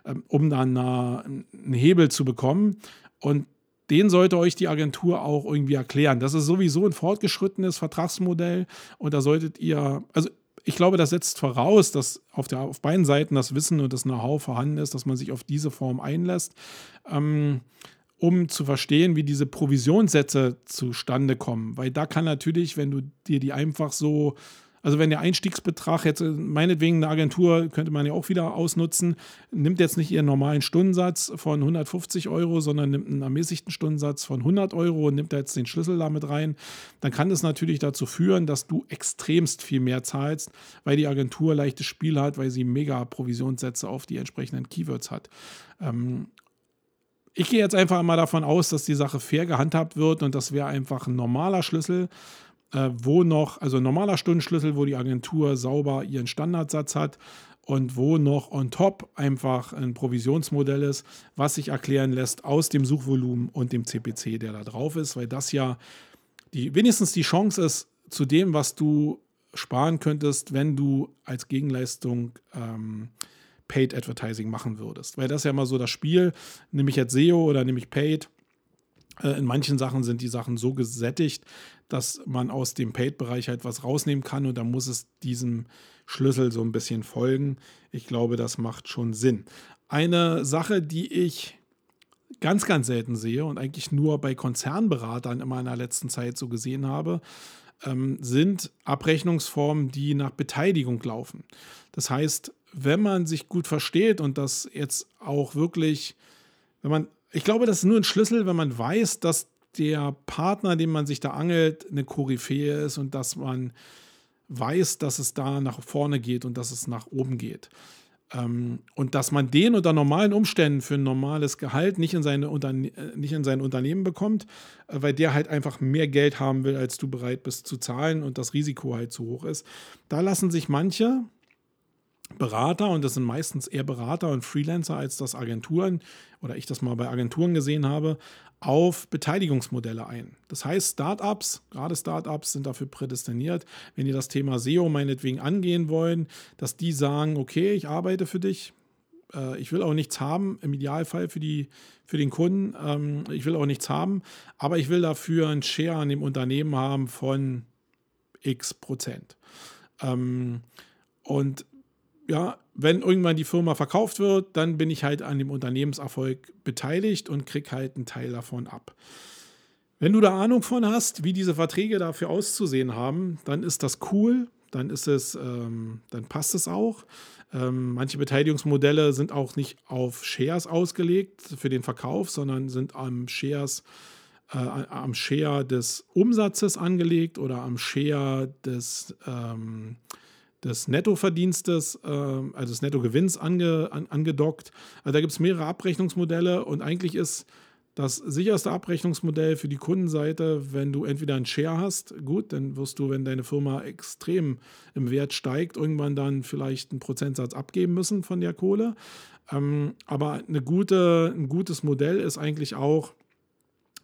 äh, um dann eine, einen Hebel zu bekommen. Und den sollte euch die Agentur auch irgendwie erklären. Das ist sowieso ein fortgeschrittenes Vertragsmodell und da solltet ihr, also ich glaube, das setzt voraus, dass auf, der, auf beiden Seiten das Wissen und das Know-how vorhanden ist, dass man sich auf diese Form einlässt, ähm, um zu verstehen, wie diese Provisionssätze zustande kommen. Weil da kann natürlich, wenn du dir die einfach so also wenn der Einstiegsbetrag jetzt, äh, meinetwegen eine Agentur, könnte man ja auch wieder ausnutzen, nimmt jetzt nicht ihren normalen Stundensatz von 150 Euro, sondern nimmt einen ermäßigten Stundensatz von 100 Euro und nimmt da jetzt den Schlüssel damit rein, dann kann das natürlich dazu führen, dass du extremst viel mehr zahlst, weil die Agentur leichtes Spiel hat, weil sie mega Provisionssätze auf die entsprechenden Keywords hat. Ähm, ich gehe jetzt einfach mal davon aus, dass die Sache fair gehandhabt wird und das wäre einfach ein normaler Schlüssel äh, wo noch, also normaler Stundenschlüssel, wo die Agentur sauber ihren Standardsatz hat und wo noch on top einfach ein Provisionsmodell ist, was sich erklären lässt aus dem Suchvolumen und dem CPC, der da drauf ist, weil das ja die, wenigstens die Chance ist zu dem, was du sparen könntest, wenn du als Gegenleistung ähm, Paid Advertising machen würdest. Weil das ist ja immer so das Spiel, nehme ich jetzt SEO oder nehme ich Paid. Äh, in manchen Sachen sind die Sachen so gesättigt, dass man aus dem Paid-Bereich halt was rausnehmen kann und da muss es diesem Schlüssel so ein bisschen folgen. Ich glaube, das macht schon Sinn. Eine Sache, die ich ganz, ganz selten sehe und eigentlich nur bei Konzernberatern immer in der letzten Zeit so gesehen habe, ähm, sind Abrechnungsformen, die nach Beteiligung laufen. Das heißt, wenn man sich gut versteht und das jetzt auch wirklich, wenn man, ich glaube, das ist nur ein Schlüssel, wenn man weiß, dass der Partner, den man sich da angelt, eine Koryphäe ist und dass man weiß, dass es da nach vorne geht und dass es nach oben geht. Ähm, und dass man den unter normalen Umständen für ein normales Gehalt nicht in, seine Unterne äh, nicht in sein Unternehmen bekommt, äh, weil der halt einfach mehr Geld haben will, als du bereit bist zu zahlen und das Risiko halt zu hoch ist. Da lassen sich manche Berater, und das sind meistens eher Berater und Freelancer, als das Agenturen oder ich das mal bei Agenturen gesehen habe, auf Beteiligungsmodelle ein. Das heißt, Startups, gerade Startups sind dafür prädestiniert, wenn die das Thema SEO meinetwegen angehen wollen, dass die sagen, okay, ich arbeite für dich, äh, ich will auch nichts haben, im Idealfall für, die, für den Kunden, ähm, ich will auch nichts haben, aber ich will dafür einen Share an dem Unternehmen haben von x Prozent. Ähm, und ja, wenn irgendwann die Firma verkauft wird, dann bin ich halt an dem Unternehmenserfolg beteiligt und krieg halt einen Teil davon ab. Wenn du da Ahnung von hast, wie diese Verträge dafür auszusehen haben, dann ist das cool, dann ist es, ähm, dann passt es auch. Ähm, manche Beteiligungsmodelle sind auch nicht auf Shares ausgelegt für den Verkauf, sondern sind am Shares äh, am Share des Umsatzes angelegt oder am Share des ähm, des Nettoverdienstes, äh, also des Nettogewinns ange, an, angedockt. Also da gibt es mehrere Abrechnungsmodelle und eigentlich ist das sicherste Abrechnungsmodell für die Kundenseite, wenn du entweder einen Share hast, gut, dann wirst du, wenn deine Firma extrem im Wert steigt, irgendwann dann vielleicht einen Prozentsatz abgeben müssen von der Kohle. Ähm, aber eine gute, ein gutes Modell ist eigentlich auch,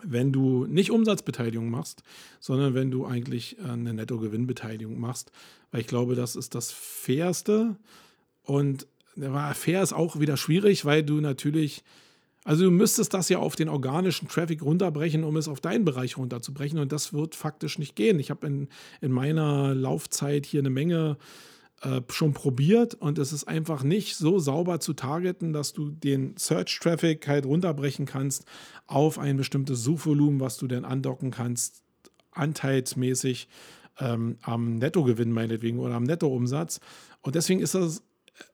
wenn du nicht Umsatzbeteiligung machst, sondern wenn du eigentlich äh, eine Nettogewinnbeteiligung machst, weil ich glaube, das ist das Fairste. Und fair ist auch wieder schwierig, weil du natürlich, also du müsstest das ja auf den organischen Traffic runterbrechen, um es auf deinen Bereich runterzubrechen. Und das wird faktisch nicht gehen. Ich habe in, in meiner Laufzeit hier eine Menge äh, schon probiert und es ist einfach nicht so sauber zu targeten, dass du den Search-Traffic halt runterbrechen kannst auf ein bestimmtes Suchvolumen, was du dann andocken kannst, anteilsmäßig ähm, am Nettogewinn meinetwegen oder am Nettoumsatz. Und deswegen ist das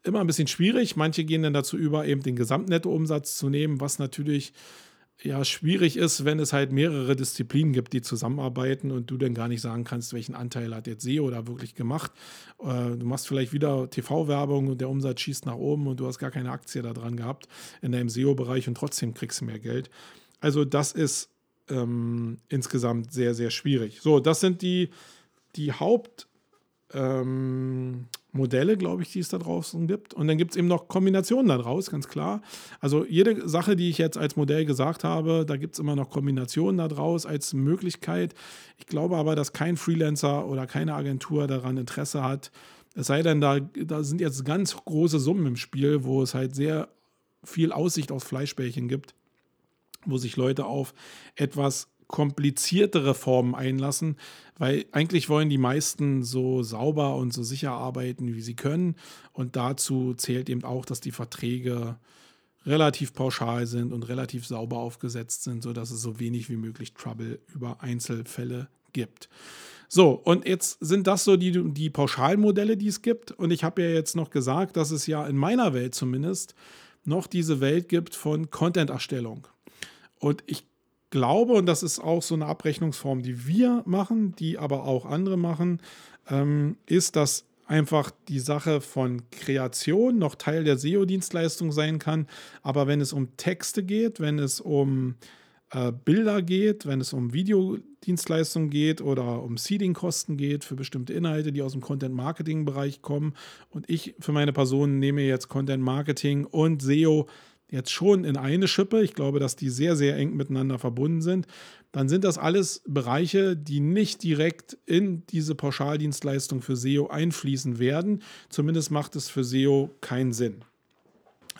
immer ein bisschen schwierig. Manche gehen dann dazu über, eben den Gesamtnettoumsatz zu nehmen, was natürlich ja schwierig ist, wenn es halt mehrere Disziplinen gibt, die zusammenarbeiten und du dann gar nicht sagen kannst, welchen Anteil hat jetzt SEO da wirklich gemacht. Äh, du machst vielleicht wieder TV-Werbung und der Umsatz schießt nach oben und du hast gar keine Aktie da dran gehabt in deinem SEO-Bereich und trotzdem kriegst du mehr Geld. Also das ist ähm, insgesamt sehr, sehr schwierig. So, das sind die, die Haupt- ähm, glaube ich, die es da draußen gibt. Und dann gibt es eben noch Kombinationen daraus, ganz klar. Also jede Sache, die ich jetzt als Modell gesagt habe, da gibt es immer noch Kombinationen daraus als Möglichkeit. Ich glaube aber, dass kein Freelancer oder keine Agentur daran Interesse hat. Es sei denn, da, da sind jetzt ganz große Summen im Spiel, wo es halt sehr viel Aussicht aufs Fleischbällchen gibt, wo sich Leute auf etwas kompliziertere Formen einlassen, weil eigentlich wollen die meisten so sauber und so sicher arbeiten, wie sie können. Und dazu zählt eben auch, dass die Verträge relativ pauschal sind und relativ sauber aufgesetzt sind, sodass es so wenig wie möglich Trouble über Einzelfälle gibt. So, und jetzt sind das so die, die Pauschalmodelle, die es gibt. Und ich habe ja jetzt noch gesagt, dass es ja in meiner Welt zumindest noch diese Welt gibt von Content-Erstellung. Und ich glaube, und das ist auch so eine Abrechnungsform, die wir machen, die aber auch andere machen, ähm, ist, dass einfach die Sache von Kreation noch Teil der SEO-Dienstleistung sein kann. Aber wenn es um Texte geht, wenn es um äh, Bilder geht, wenn es um Videodienstleistungen geht oder um Seeding-Kosten geht für bestimmte Inhalte, die aus dem Content-Marketing-Bereich kommen und ich für meine Person nehme jetzt Content-Marketing und SEO jetzt schon in eine Schippe, ich glaube, dass die sehr, sehr eng miteinander verbunden sind, dann sind das alles Bereiche, die nicht direkt in diese Pauschaldienstleistung für SEO einfließen werden. Zumindest macht es für SEO keinen Sinn.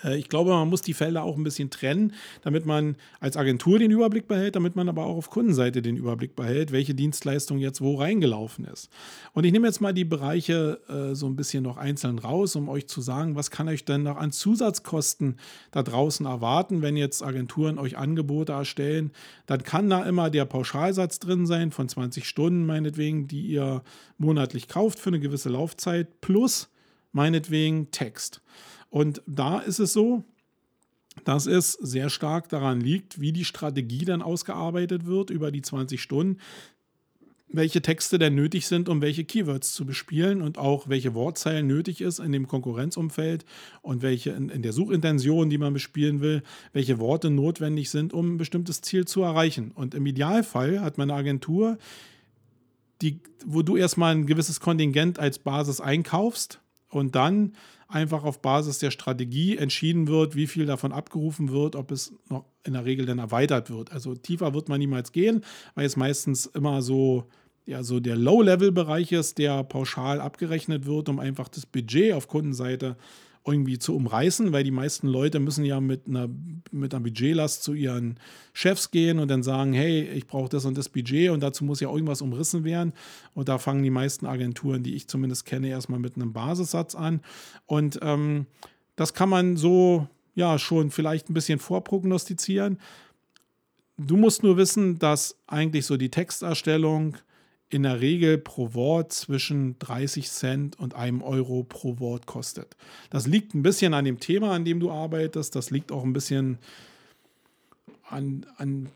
Äh, ich glaube, man muss die Felder auch ein bisschen trennen, damit man als Agentur den Überblick behält, damit man aber auch auf Kundenseite den Überblick behält, welche Dienstleistung jetzt wo reingelaufen ist. Und ich nehme jetzt mal die Bereiche äh, so ein bisschen noch einzeln raus, um euch zu sagen, was kann euch denn noch an Zusatzkosten da draußen erwarten, wenn jetzt Agenturen euch Angebote erstellen. Dann kann da immer der Pauschalsatz drin sein von 20 Stunden meinetwegen, die ihr monatlich kauft für eine gewisse Laufzeit plus meinetwegen Text. Und da ist es so, dass es sehr stark daran liegt, wie die Strategie dann ausgearbeitet wird über die 20 Stunden. welche Texte denn nötig sind, um welche Keywords zu bespielen und auch welche Wortzeilen nötig ist in dem Konkurrenzumfeld und welche in, in, der Suchintention, die man bespielen will, welche Worte notwendig sind, um ein bestimmtes Ziel zu erreichen. Und im Idealfall hat man eine Agentur, die, wo du erstmal ein gewisses Kontingent als Basis einkaufst und dann einfach auf Basis der Strategie entschieden wird, wie viel davon abgerufen wird, ob es noch in der Regel dann erweitert wird. Also tiefer wird man niemals gehen, weil es meistens immer so ja so der Low-Level-Bereich ist, der pauschal abgerechnet wird, um einfach das Budget auf Kundenseite irgendwie zu umreißen, weil die meisten Leute müssen ja mit einer, mit einer Budgetlast zu ihren Chefs gehen und dann sagen, hey, ich brauche das und das Budget und dazu muss ja irgendwas umrissen werden. Und da fangen die meisten Agenturen, die ich zumindest kenne, erstmal mit einem Basissatz an. Und ähm, das kann man so ja schon vielleicht ein bisschen vorprognostizieren. Du musst nur wissen, dass eigentlich so die Texterstellung in der Regel pro Wort zwischen 30 Cent und einem Euro pro Wort kostet. Das liegt ein bisschen an dem Thema, an dem du arbeitest. Das liegt auch ein bisschen an, an,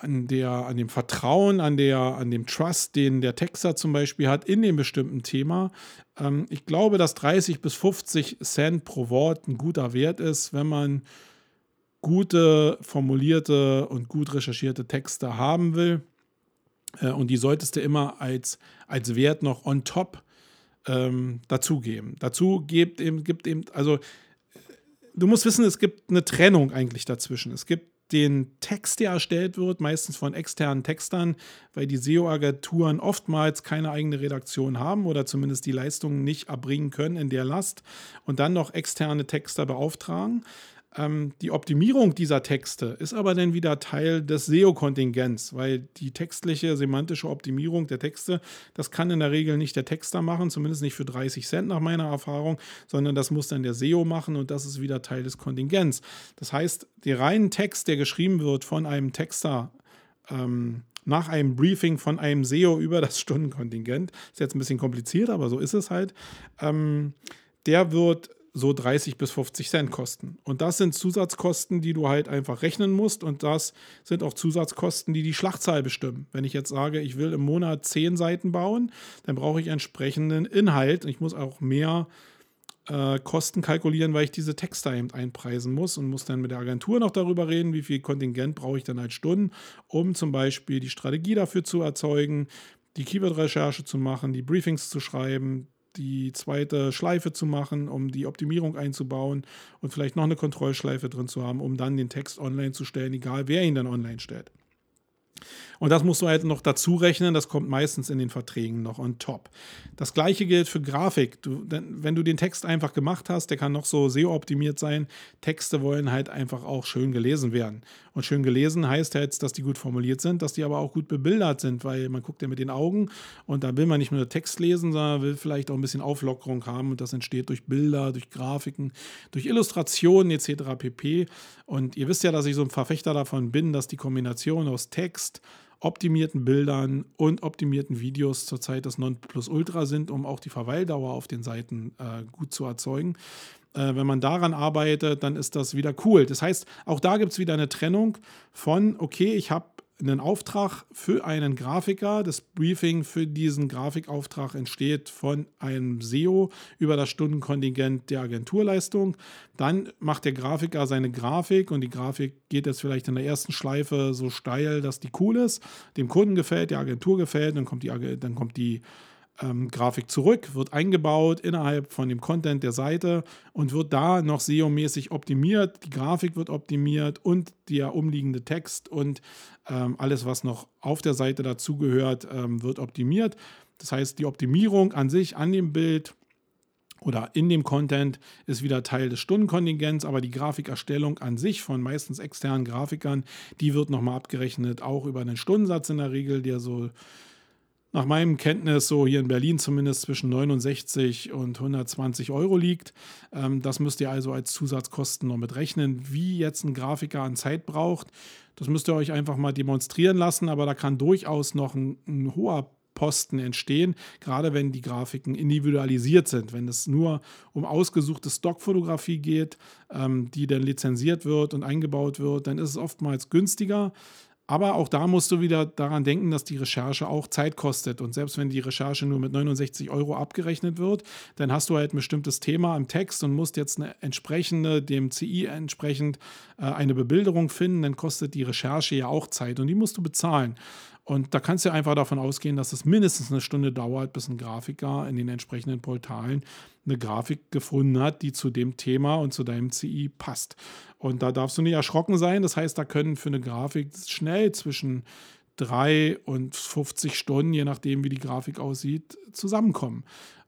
an, der, an dem Vertrauen, an, der, an dem Trust, den der Texter zum Beispiel hat in dem bestimmten Thema. Ähm, ich glaube, dass 30 bis 50 Cent pro Wort ein guter Wert ist, wenn man gute, formulierte und gut recherchierte Texte haben will. Äh, und die solltest du immer als, als Wert noch on top ähm, dazugeben. Dazu gibt eben, gibt eben, also du musst wissen, es gibt eine Trennung eigentlich dazwischen. Es gibt den Text, der erstellt wird, meistens von externen Textern, weil die SEO-Agenturen oftmals keine eigene Redaktion haben oder zumindest die Leistungen nicht erbringen können in der Last und dann noch externe Texter beauftragen. Ähm, die Optimierung dieser Texte ist aber dann wieder Teil des SEO-Kontingents, weil die textliche, semantische Optimierung der Texte, das kann in der Regel nicht der Texter machen, zumindest nicht für 30 Cent nach meiner Erfahrung, sondern das muss dann der SEO machen und das ist wieder Teil des Kontingents. Das heißt, der reinen Text, der geschrieben wird von einem Texter, ähm, nach einem Briefing von einem SEO über das Stundenkontingent. Ist jetzt ein bisschen kompliziert, aber so ist es halt. Ähm, der wird so 30 bis 50 Cent kosten. Und das sind Zusatzkosten, die du halt einfach rechnen musst. Und das sind auch Zusatzkosten, die die Schlachtzahl bestimmen. Wenn ich jetzt sage, ich will im Monat 10 Seiten bauen, dann brauche ich entsprechenden Inhalt. Ich muss auch mehr äh, Kosten kalkulieren, weil ich diese Texte eben einpreisen muss und muss dann mit der Agentur noch darüber reden, wie viel Kontingent brauche ich dann als Stunden, um zum Beispiel die Strategie dafür zu erzeugen, die Keyword-Recherche zu machen, die Briefings zu schreiben, die zweite Schleife zu machen, um die Optimierung einzubauen und vielleicht noch eine Kontrollschleife drin zu haben, um dann den Text online zu stellen, egal wer ihn dann online stellt. Und das musst du halt noch dazu rechnen, das kommt meistens in den Verträgen noch on top. Das gleiche gilt für Grafik. Du, wenn du den Text einfach gemacht hast, der kann noch so SEO-optimiert sein. Texte wollen halt einfach auch schön gelesen werden. Und schön gelesen heißt jetzt, dass die gut formuliert sind, dass die aber auch gut bebildert sind, weil man guckt ja mit den Augen und da will man nicht nur Text lesen, sondern will vielleicht auch ein bisschen Auflockerung haben und das entsteht durch Bilder, durch Grafiken, durch Illustrationen etc. pp. Und ihr wisst ja, dass ich so ein Verfechter davon bin, dass die Kombination aus Text, optimierten Bildern und optimierten Videos zurzeit das Nonplusultra sind, um auch die Verweildauer auf den Seiten äh, gut zu erzeugen. Äh, wenn man daran arbeitet, dann ist das wieder cool. Das heißt, auch da gibt es wieder eine Trennung von, okay, ich habe einen Auftrag für einen Grafiker. Das Briefing für diesen Grafikauftrag entsteht von einem SEO über das Stundenkontingent der Agenturleistung. Dann macht der Grafiker seine Grafik und die Grafik geht jetzt vielleicht in der ersten Schleife so steil, dass die cool ist, dem Kunden gefällt, der Agentur gefällt, dann kommt die, dann kommt die ähm, Grafik zurück, wird eingebaut innerhalb von dem Content der Seite und wird da noch SEO-mäßig optimiert. Die Grafik wird optimiert und der umliegende Text und ähm, alles, was noch auf der Seite dazugehört, ähm, wird optimiert. Das heißt, die Optimierung an sich, an dem Bild oder in dem Content ist wieder Teil des Stundenkontingents, aber die Grafikerstellung an sich von meistens externen Grafikern, die wird nochmal abgerechnet, auch über einen Stundensatz in der Regel, der so nach meinem Kenntnis so hier in Berlin zumindest zwischen 69 und 120 Euro liegt. Ähm, das müsst ihr also als Zusatzkosten noch mit rechnen. Wie jetzt ein Grafiker an Zeit braucht, das müsst ihr euch einfach mal demonstrieren lassen, aber da kann durchaus noch ein, ein hoher Posten entstehen, gerade wenn die Grafiken individualisiert sind. Wenn es nur um ausgesuchte Stockfotografie geht, ähm, die dann lizenziert wird und eingebaut wird, dann ist es oftmals günstiger Aber auch da musst du wieder daran denken, dass die Recherche auch Zeit kostet. Und selbst wenn die Recherche nur mit 69 Euro abgerechnet wird, dann hast du halt ein bestimmtes Thema im Text und musst jetzt eine entsprechende, dem CI entsprechend äh, eine Bebilderung finden. Dann kostet die Recherche ja auch Zeit und die musst du bezahlen. Und da kannst du einfach davon ausgehen, dass es mindestens eine Stunde dauert, bis ein Grafiker in den entsprechenden Portalen eine Grafik gefunden hat, die zu dem Thema und zu deinem CI passt. Und da darfst du nicht erschrocken sein. Das heißt, da können für eine Grafik schnell zwischen drei und 50 Stunden, je nachdem, wie die Grafik aussieht, zusammenkommen.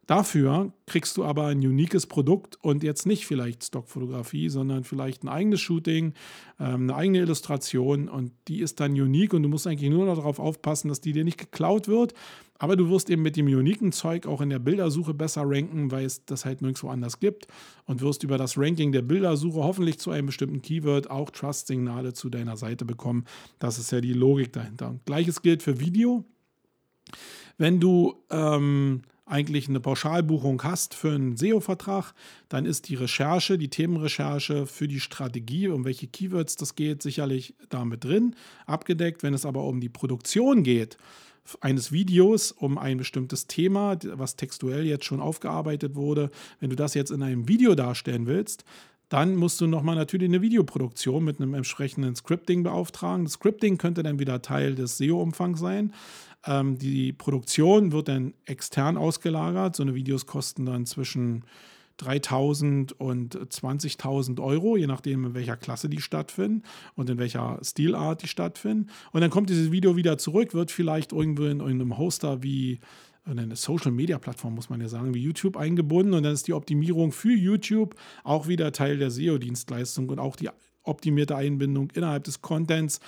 Dafür kriegst du aber ein uniques Produkt und jetzt nicht vielleicht Stockfotografie, sondern vielleicht ein eigenes Shooting, ähm, eine eigene Illustration und die ist dann unique und du musst eigentlich nur noch darauf aufpassen, dass die dir nicht geklaut wird. Aber du wirst eben mit dem uniken Zeug auch in der Bildersuche besser ranken, weil es das halt nirgendwo anders gibt und wirst über das Ranking der Bildersuche hoffentlich zu einem bestimmten Keyword auch Trust-Signale zu deiner Seite bekommen. Das ist ja die Logik dahinter. Und gleiches gilt für Video. Wenn du ähm, eigentlich eine Pauschalbuchung hast für einen SEO-Vertrag, dann ist die Recherche, die Themenrecherche für die Strategie, um welche Keywords das geht, sicherlich damit drin, abgedeckt. Wenn es aber um die Produktion geht, eines Videos um ein bestimmtes Thema, was textuell jetzt schon aufgearbeitet wurde, wenn du das jetzt in einem Video darstellen willst, dann musst du nochmal natürlich eine Videoproduktion mit einem entsprechenden Scripting beauftragen. Das Scripting könnte dann wieder Teil des SEO-Umfangs sein. Ähm, die Produktion wird dann extern ausgelagert. So eine Videos kosten dann zwischen 3.000 und 20.000 Euro, je nachdem, in welcher Klasse die stattfinden und in welcher Stilart die stattfinden. Und dann kommt dieses Video wieder zurück, wird vielleicht irgendwo in einem Hoster wie eine Social Media Plattform, muss man ja sagen, wie YouTube eingebunden. Und dann ist die Optimierung für YouTube auch wieder Teil der SEO-Dienstleistung und auch die optimierte Einbindung innerhalb des Contents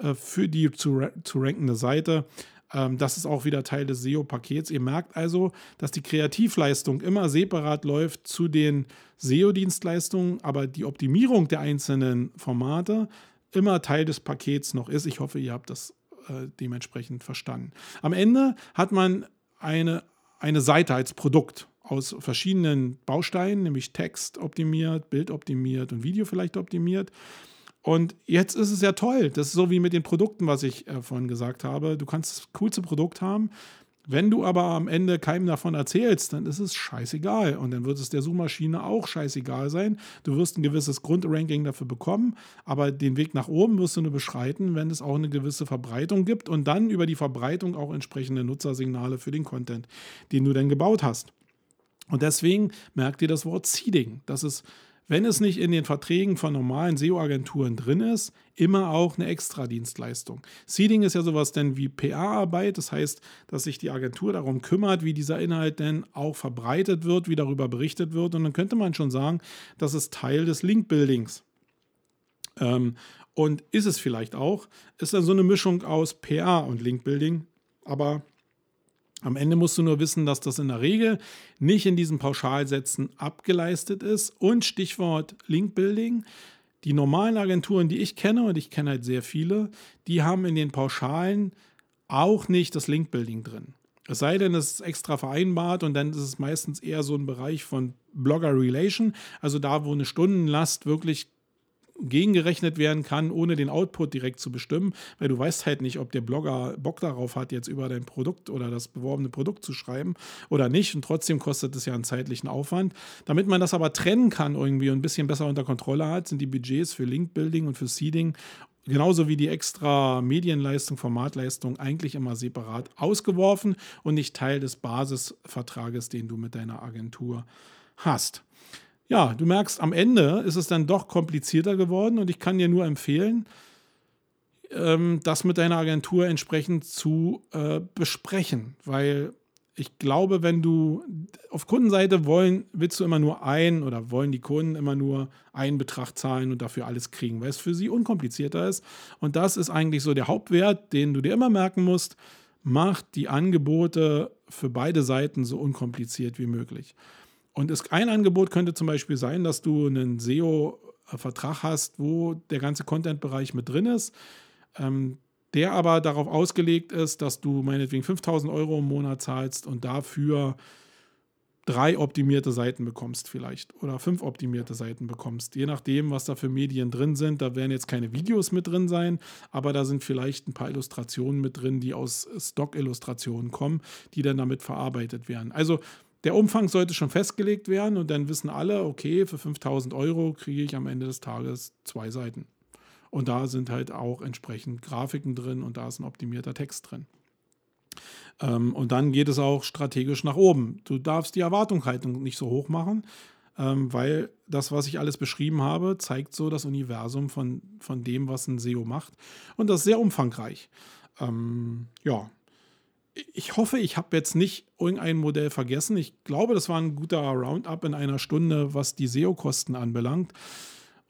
äh, für die zu, zu rankende Seite ähm, das ist auch wieder Teil des SEO-Pakets. Ihr merkt also, dass die Kreativleistung immer separat läuft zu den SEO-Dienstleistungen, aber die Optimierung der einzelnen Formate immer Teil des Pakets noch ist. Ich hoffe, ihr habt das äh, dementsprechend verstanden. Am Ende hat man eine, eine Seite als Produkt aus verschiedenen Bausteinen, nämlich Text optimiert, Bild optimiert und Video vielleicht optimiert. Und jetzt ist es ja toll. Das ist so wie mit den Produkten, was ich äh, vorhin gesagt habe. Du kannst das coolste Produkt haben. Wenn du aber am Ende keinem davon erzählst, dann ist es scheißegal. Und dann wird es der Suchmaschine auch scheißegal sein. Du wirst ein gewisses Grundranking dafür bekommen, aber den Weg nach oben wirst du nur beschreiten, wenn es auch eine gewisse Verbreitung gibt und dann über die Verbreitung auch entsprechende Nutzersignale für den Content, den du dann gebaut hast. Und deswegen merkt ihr das Wort Seeding. Das ist wenn es nicht in den Verträgen von normalen SEO-Agenturen drin ist, immer auch eine Extradienstleistung. Seeding ist ja sowas denn wie PR-Arbeit, das heißt, dass sich die Agentur darum kümmert, wie dieser Inhalt denn auch verbreitet wird, wie darüber berichtet wird. Und dann könnte man schon sagen, das ist Teil des Link-Buildings. Ähm, und ist es vielleicht auch, ist dann so eine Mischung aus PR und Link-Building, aber am Ende musst du nur wissen, dass das in der Regel nicht in diesen Pauschalsätzen abgeleistet ist. Und Stichwort Linkbuilding. Die normalen Agenturen, die ich kenne, und ich kenne halt sehr viele, die haben in den Pauschalen auch nicht das Linkbuilding drin. Es sei denn, es ist extra vereinbart und dann ist es meistens eher so ein Bereich von Blogger Relation, also da, wo eine Stundenlast wirklich gegengerechnet werden kann, ohne den Output direkt zu bestimmen, weil du weißt halt nicht, ob der Blogger Bock darauf hat, jetzt über dein Produkt oder das beworbene Produkt zu schreiben oder nicht. Und trotzdem kostet es ja einen zeitlichen Aufwand. Damit man das aber trennen kann irgendwie und ein bisschen besser unter Kontrolle hat, sind die Budgets für Link-Building und für Seeding genauso wie die extra Medienleistung, Formatleistung eigentlich immer separat ausgeworfen und nicht Teil des Basisvertrages, den du mit deiner Agentur hast ja, du merkst, am Ende ist es dann doch komplizierter geworden und ich kann dir nur empfehlen, ähm, das mit deiner Agentur entsprechend zu äh, besprechen, weil ich glaube, wenn du auf Kundenseite wollen, willst du immer nur ein oder wollen die Kunden immer nur einen Betrag zahlen und dafür alles kriegen, weil es für sie unkomplizierter ist. Und das ist eigentlich so der Hauptwert, den du dir immer merken musst. Macht die Angebote für beide Seiten so unkompliziert wie möglich. Und es, ein Angebot könnte zum Beispiel sein, dass du einen SEO-Vertrag hast, wo der ganze Content-Bereich mit drin ist, ähm, der aber darauf ausgelegt ist, dass du meinetwegen 5000 Euro im Monat zahlst und dafür drei optimierte Seiten bekommst vielleicht oder fünf optimierte Seiten bekommst, je nachdem, was da für Medien drin sind. Da werden jetzt keine Videos mit drin sein, aber da sind vielleicht ein paar Illustrationen mit drin, die aus Stock-Illustrationen kommen, die dann damit verarbeitet werden. Also der Umfang sollte schon festgelegt werden und dann wissen alle, okay, für 5000 Euro kriege ich am Ende des Tages zwei Seiten. Und da sind halt auch entsprechend Grafiken drin und da ist ein optimierter Text drin. Ähm, und dann geht es auch strategisch nach oben. Du darfst die Erwartungshaltung nicht so hoch machen, ähm, weil das, was ich alles beschrieben habe, zeigt so das Universum von, von dem, was ein SEO macht. Und das ist sehr umfangreich. Ähm, ja, ich hoffe, ich habe jetzt nicht irgendein Modell vergessen. Ich glaube, das war ein guter Roundup in einer Stunde, was die SEO-Kosten anbelangt.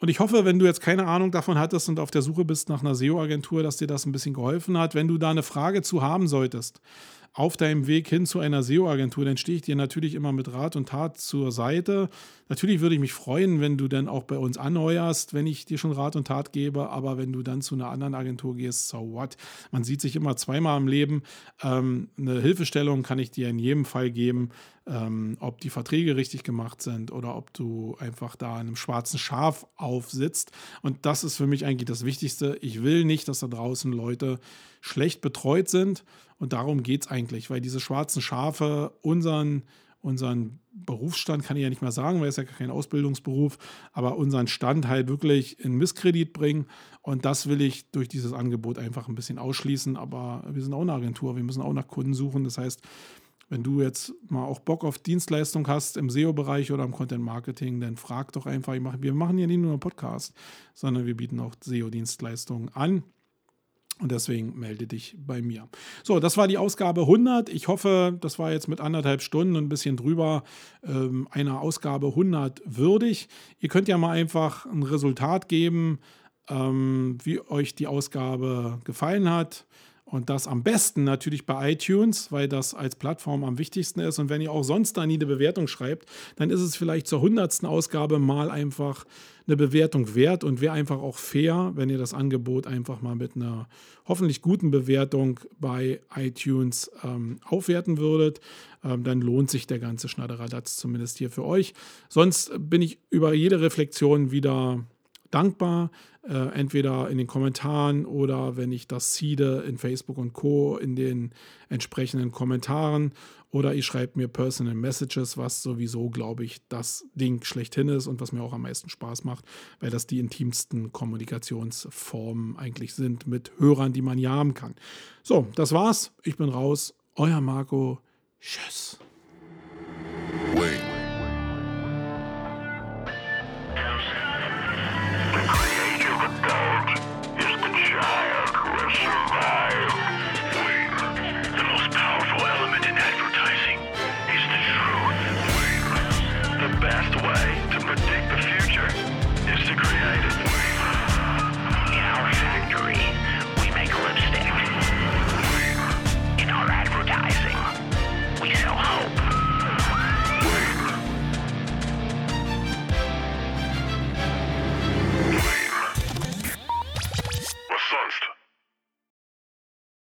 Und ich hoffe, wenn du jetzt keine Ahnung davon hattest und auf der Suche bist nach einer SEO-Agentur, dass dir das ein bisschen geholfen hat. Wenn du da eine Frage zu haben solltest, auf deinem Weg hin zu einer SEO-Agentur, dann stehe ich dir natürlich immer mit Rat und Tat zur Seite. Natürlich würde ich mich freuen, wenn du dann auch bei uns anheuerst, wenn ich dir schon Rat und Tat gebe, aber wenn du dann zu einer anderen Agentur gehst, so what? Man sieht sich immer zweimal im Leben. Ähm, eine Hilfestellung kann ich dir in jedem Fall geben, ähm, ob die Verträge richtig gemacht sind oder ob du einfach da einem schwarzen Schaf aufsitzt. Und das ist für mich eigentlich das Wichtigste. Ich will nicht, dass da draußen Leute schlecht betreut sind und darum geht es eigentlich, weil diese schwarzen Schafe unseren, unseren Berufsstand, kann ich ja nicht mehr sagen, weil es ja kein Ausbildungsberuf, aber unseren Stand halt wirklich in Misskredit bringen. Und das will ich durch dieses Angebot einfach ein bisschen ausschließen. Aber wir sind auch eine Agentur, wir müssen auch nach Kunden suchen. Das heißt, wenn du jetzt mal auch Bock auf Dienstleistung hast im SEO-Bereich oder im Content Marketing, dann frag doch einfach. wir machen ja nicht nur einen Podcast, sondern wir bieten auch SEO-Dienstleistungen an. Und deswegen melde dich bei mir. So, das war die Ausgabe 100. Ich hoffe, das war jetzt mit anderthalb Stunden und ein bisschen drüber ähm, einer Ausgabe 100 würdig. Ihr könnt ja mal einfach ein Resultat geben, ähm, wie euch die Ausgabe gefallen hat. Und das am besten natürlich bei iTunes, weil das als Plattform am wichtigsten ist. Und wenn ihr auch sonst da nie eine Bewertung schreibt, dann ist es vielleicht zur hundertsten Ausgabe mal einfach eine Bewertung wert und wäre einfach auch fair, wenn ihr das Angebot einfach mal mit einer hoffentlich guten Bewertung bei iTunes ähm, aufwerten würdet. Ähm, dann lohnt sich der ganze Schnatteradatz zumindest hier für euch. Sonst bin ich über jede Reflexion wieder dankbar. Äh, entweder in den Kommentaren oder wenn ich das seede in Facebook und Co. in den entsprechenden Kommentaren. Oder ihr schreibt mir Personal Messages, was sowieso, glaube ich, das Ding schlechthin ist und was mir auch am meisten Spaß macht, weil das die intimsten Kommunikationsformen eigentlich sind mit Hörern, die man ja haben kann. So, das war's. Ich bin raus. Euer Marco. Tschüss. Wait.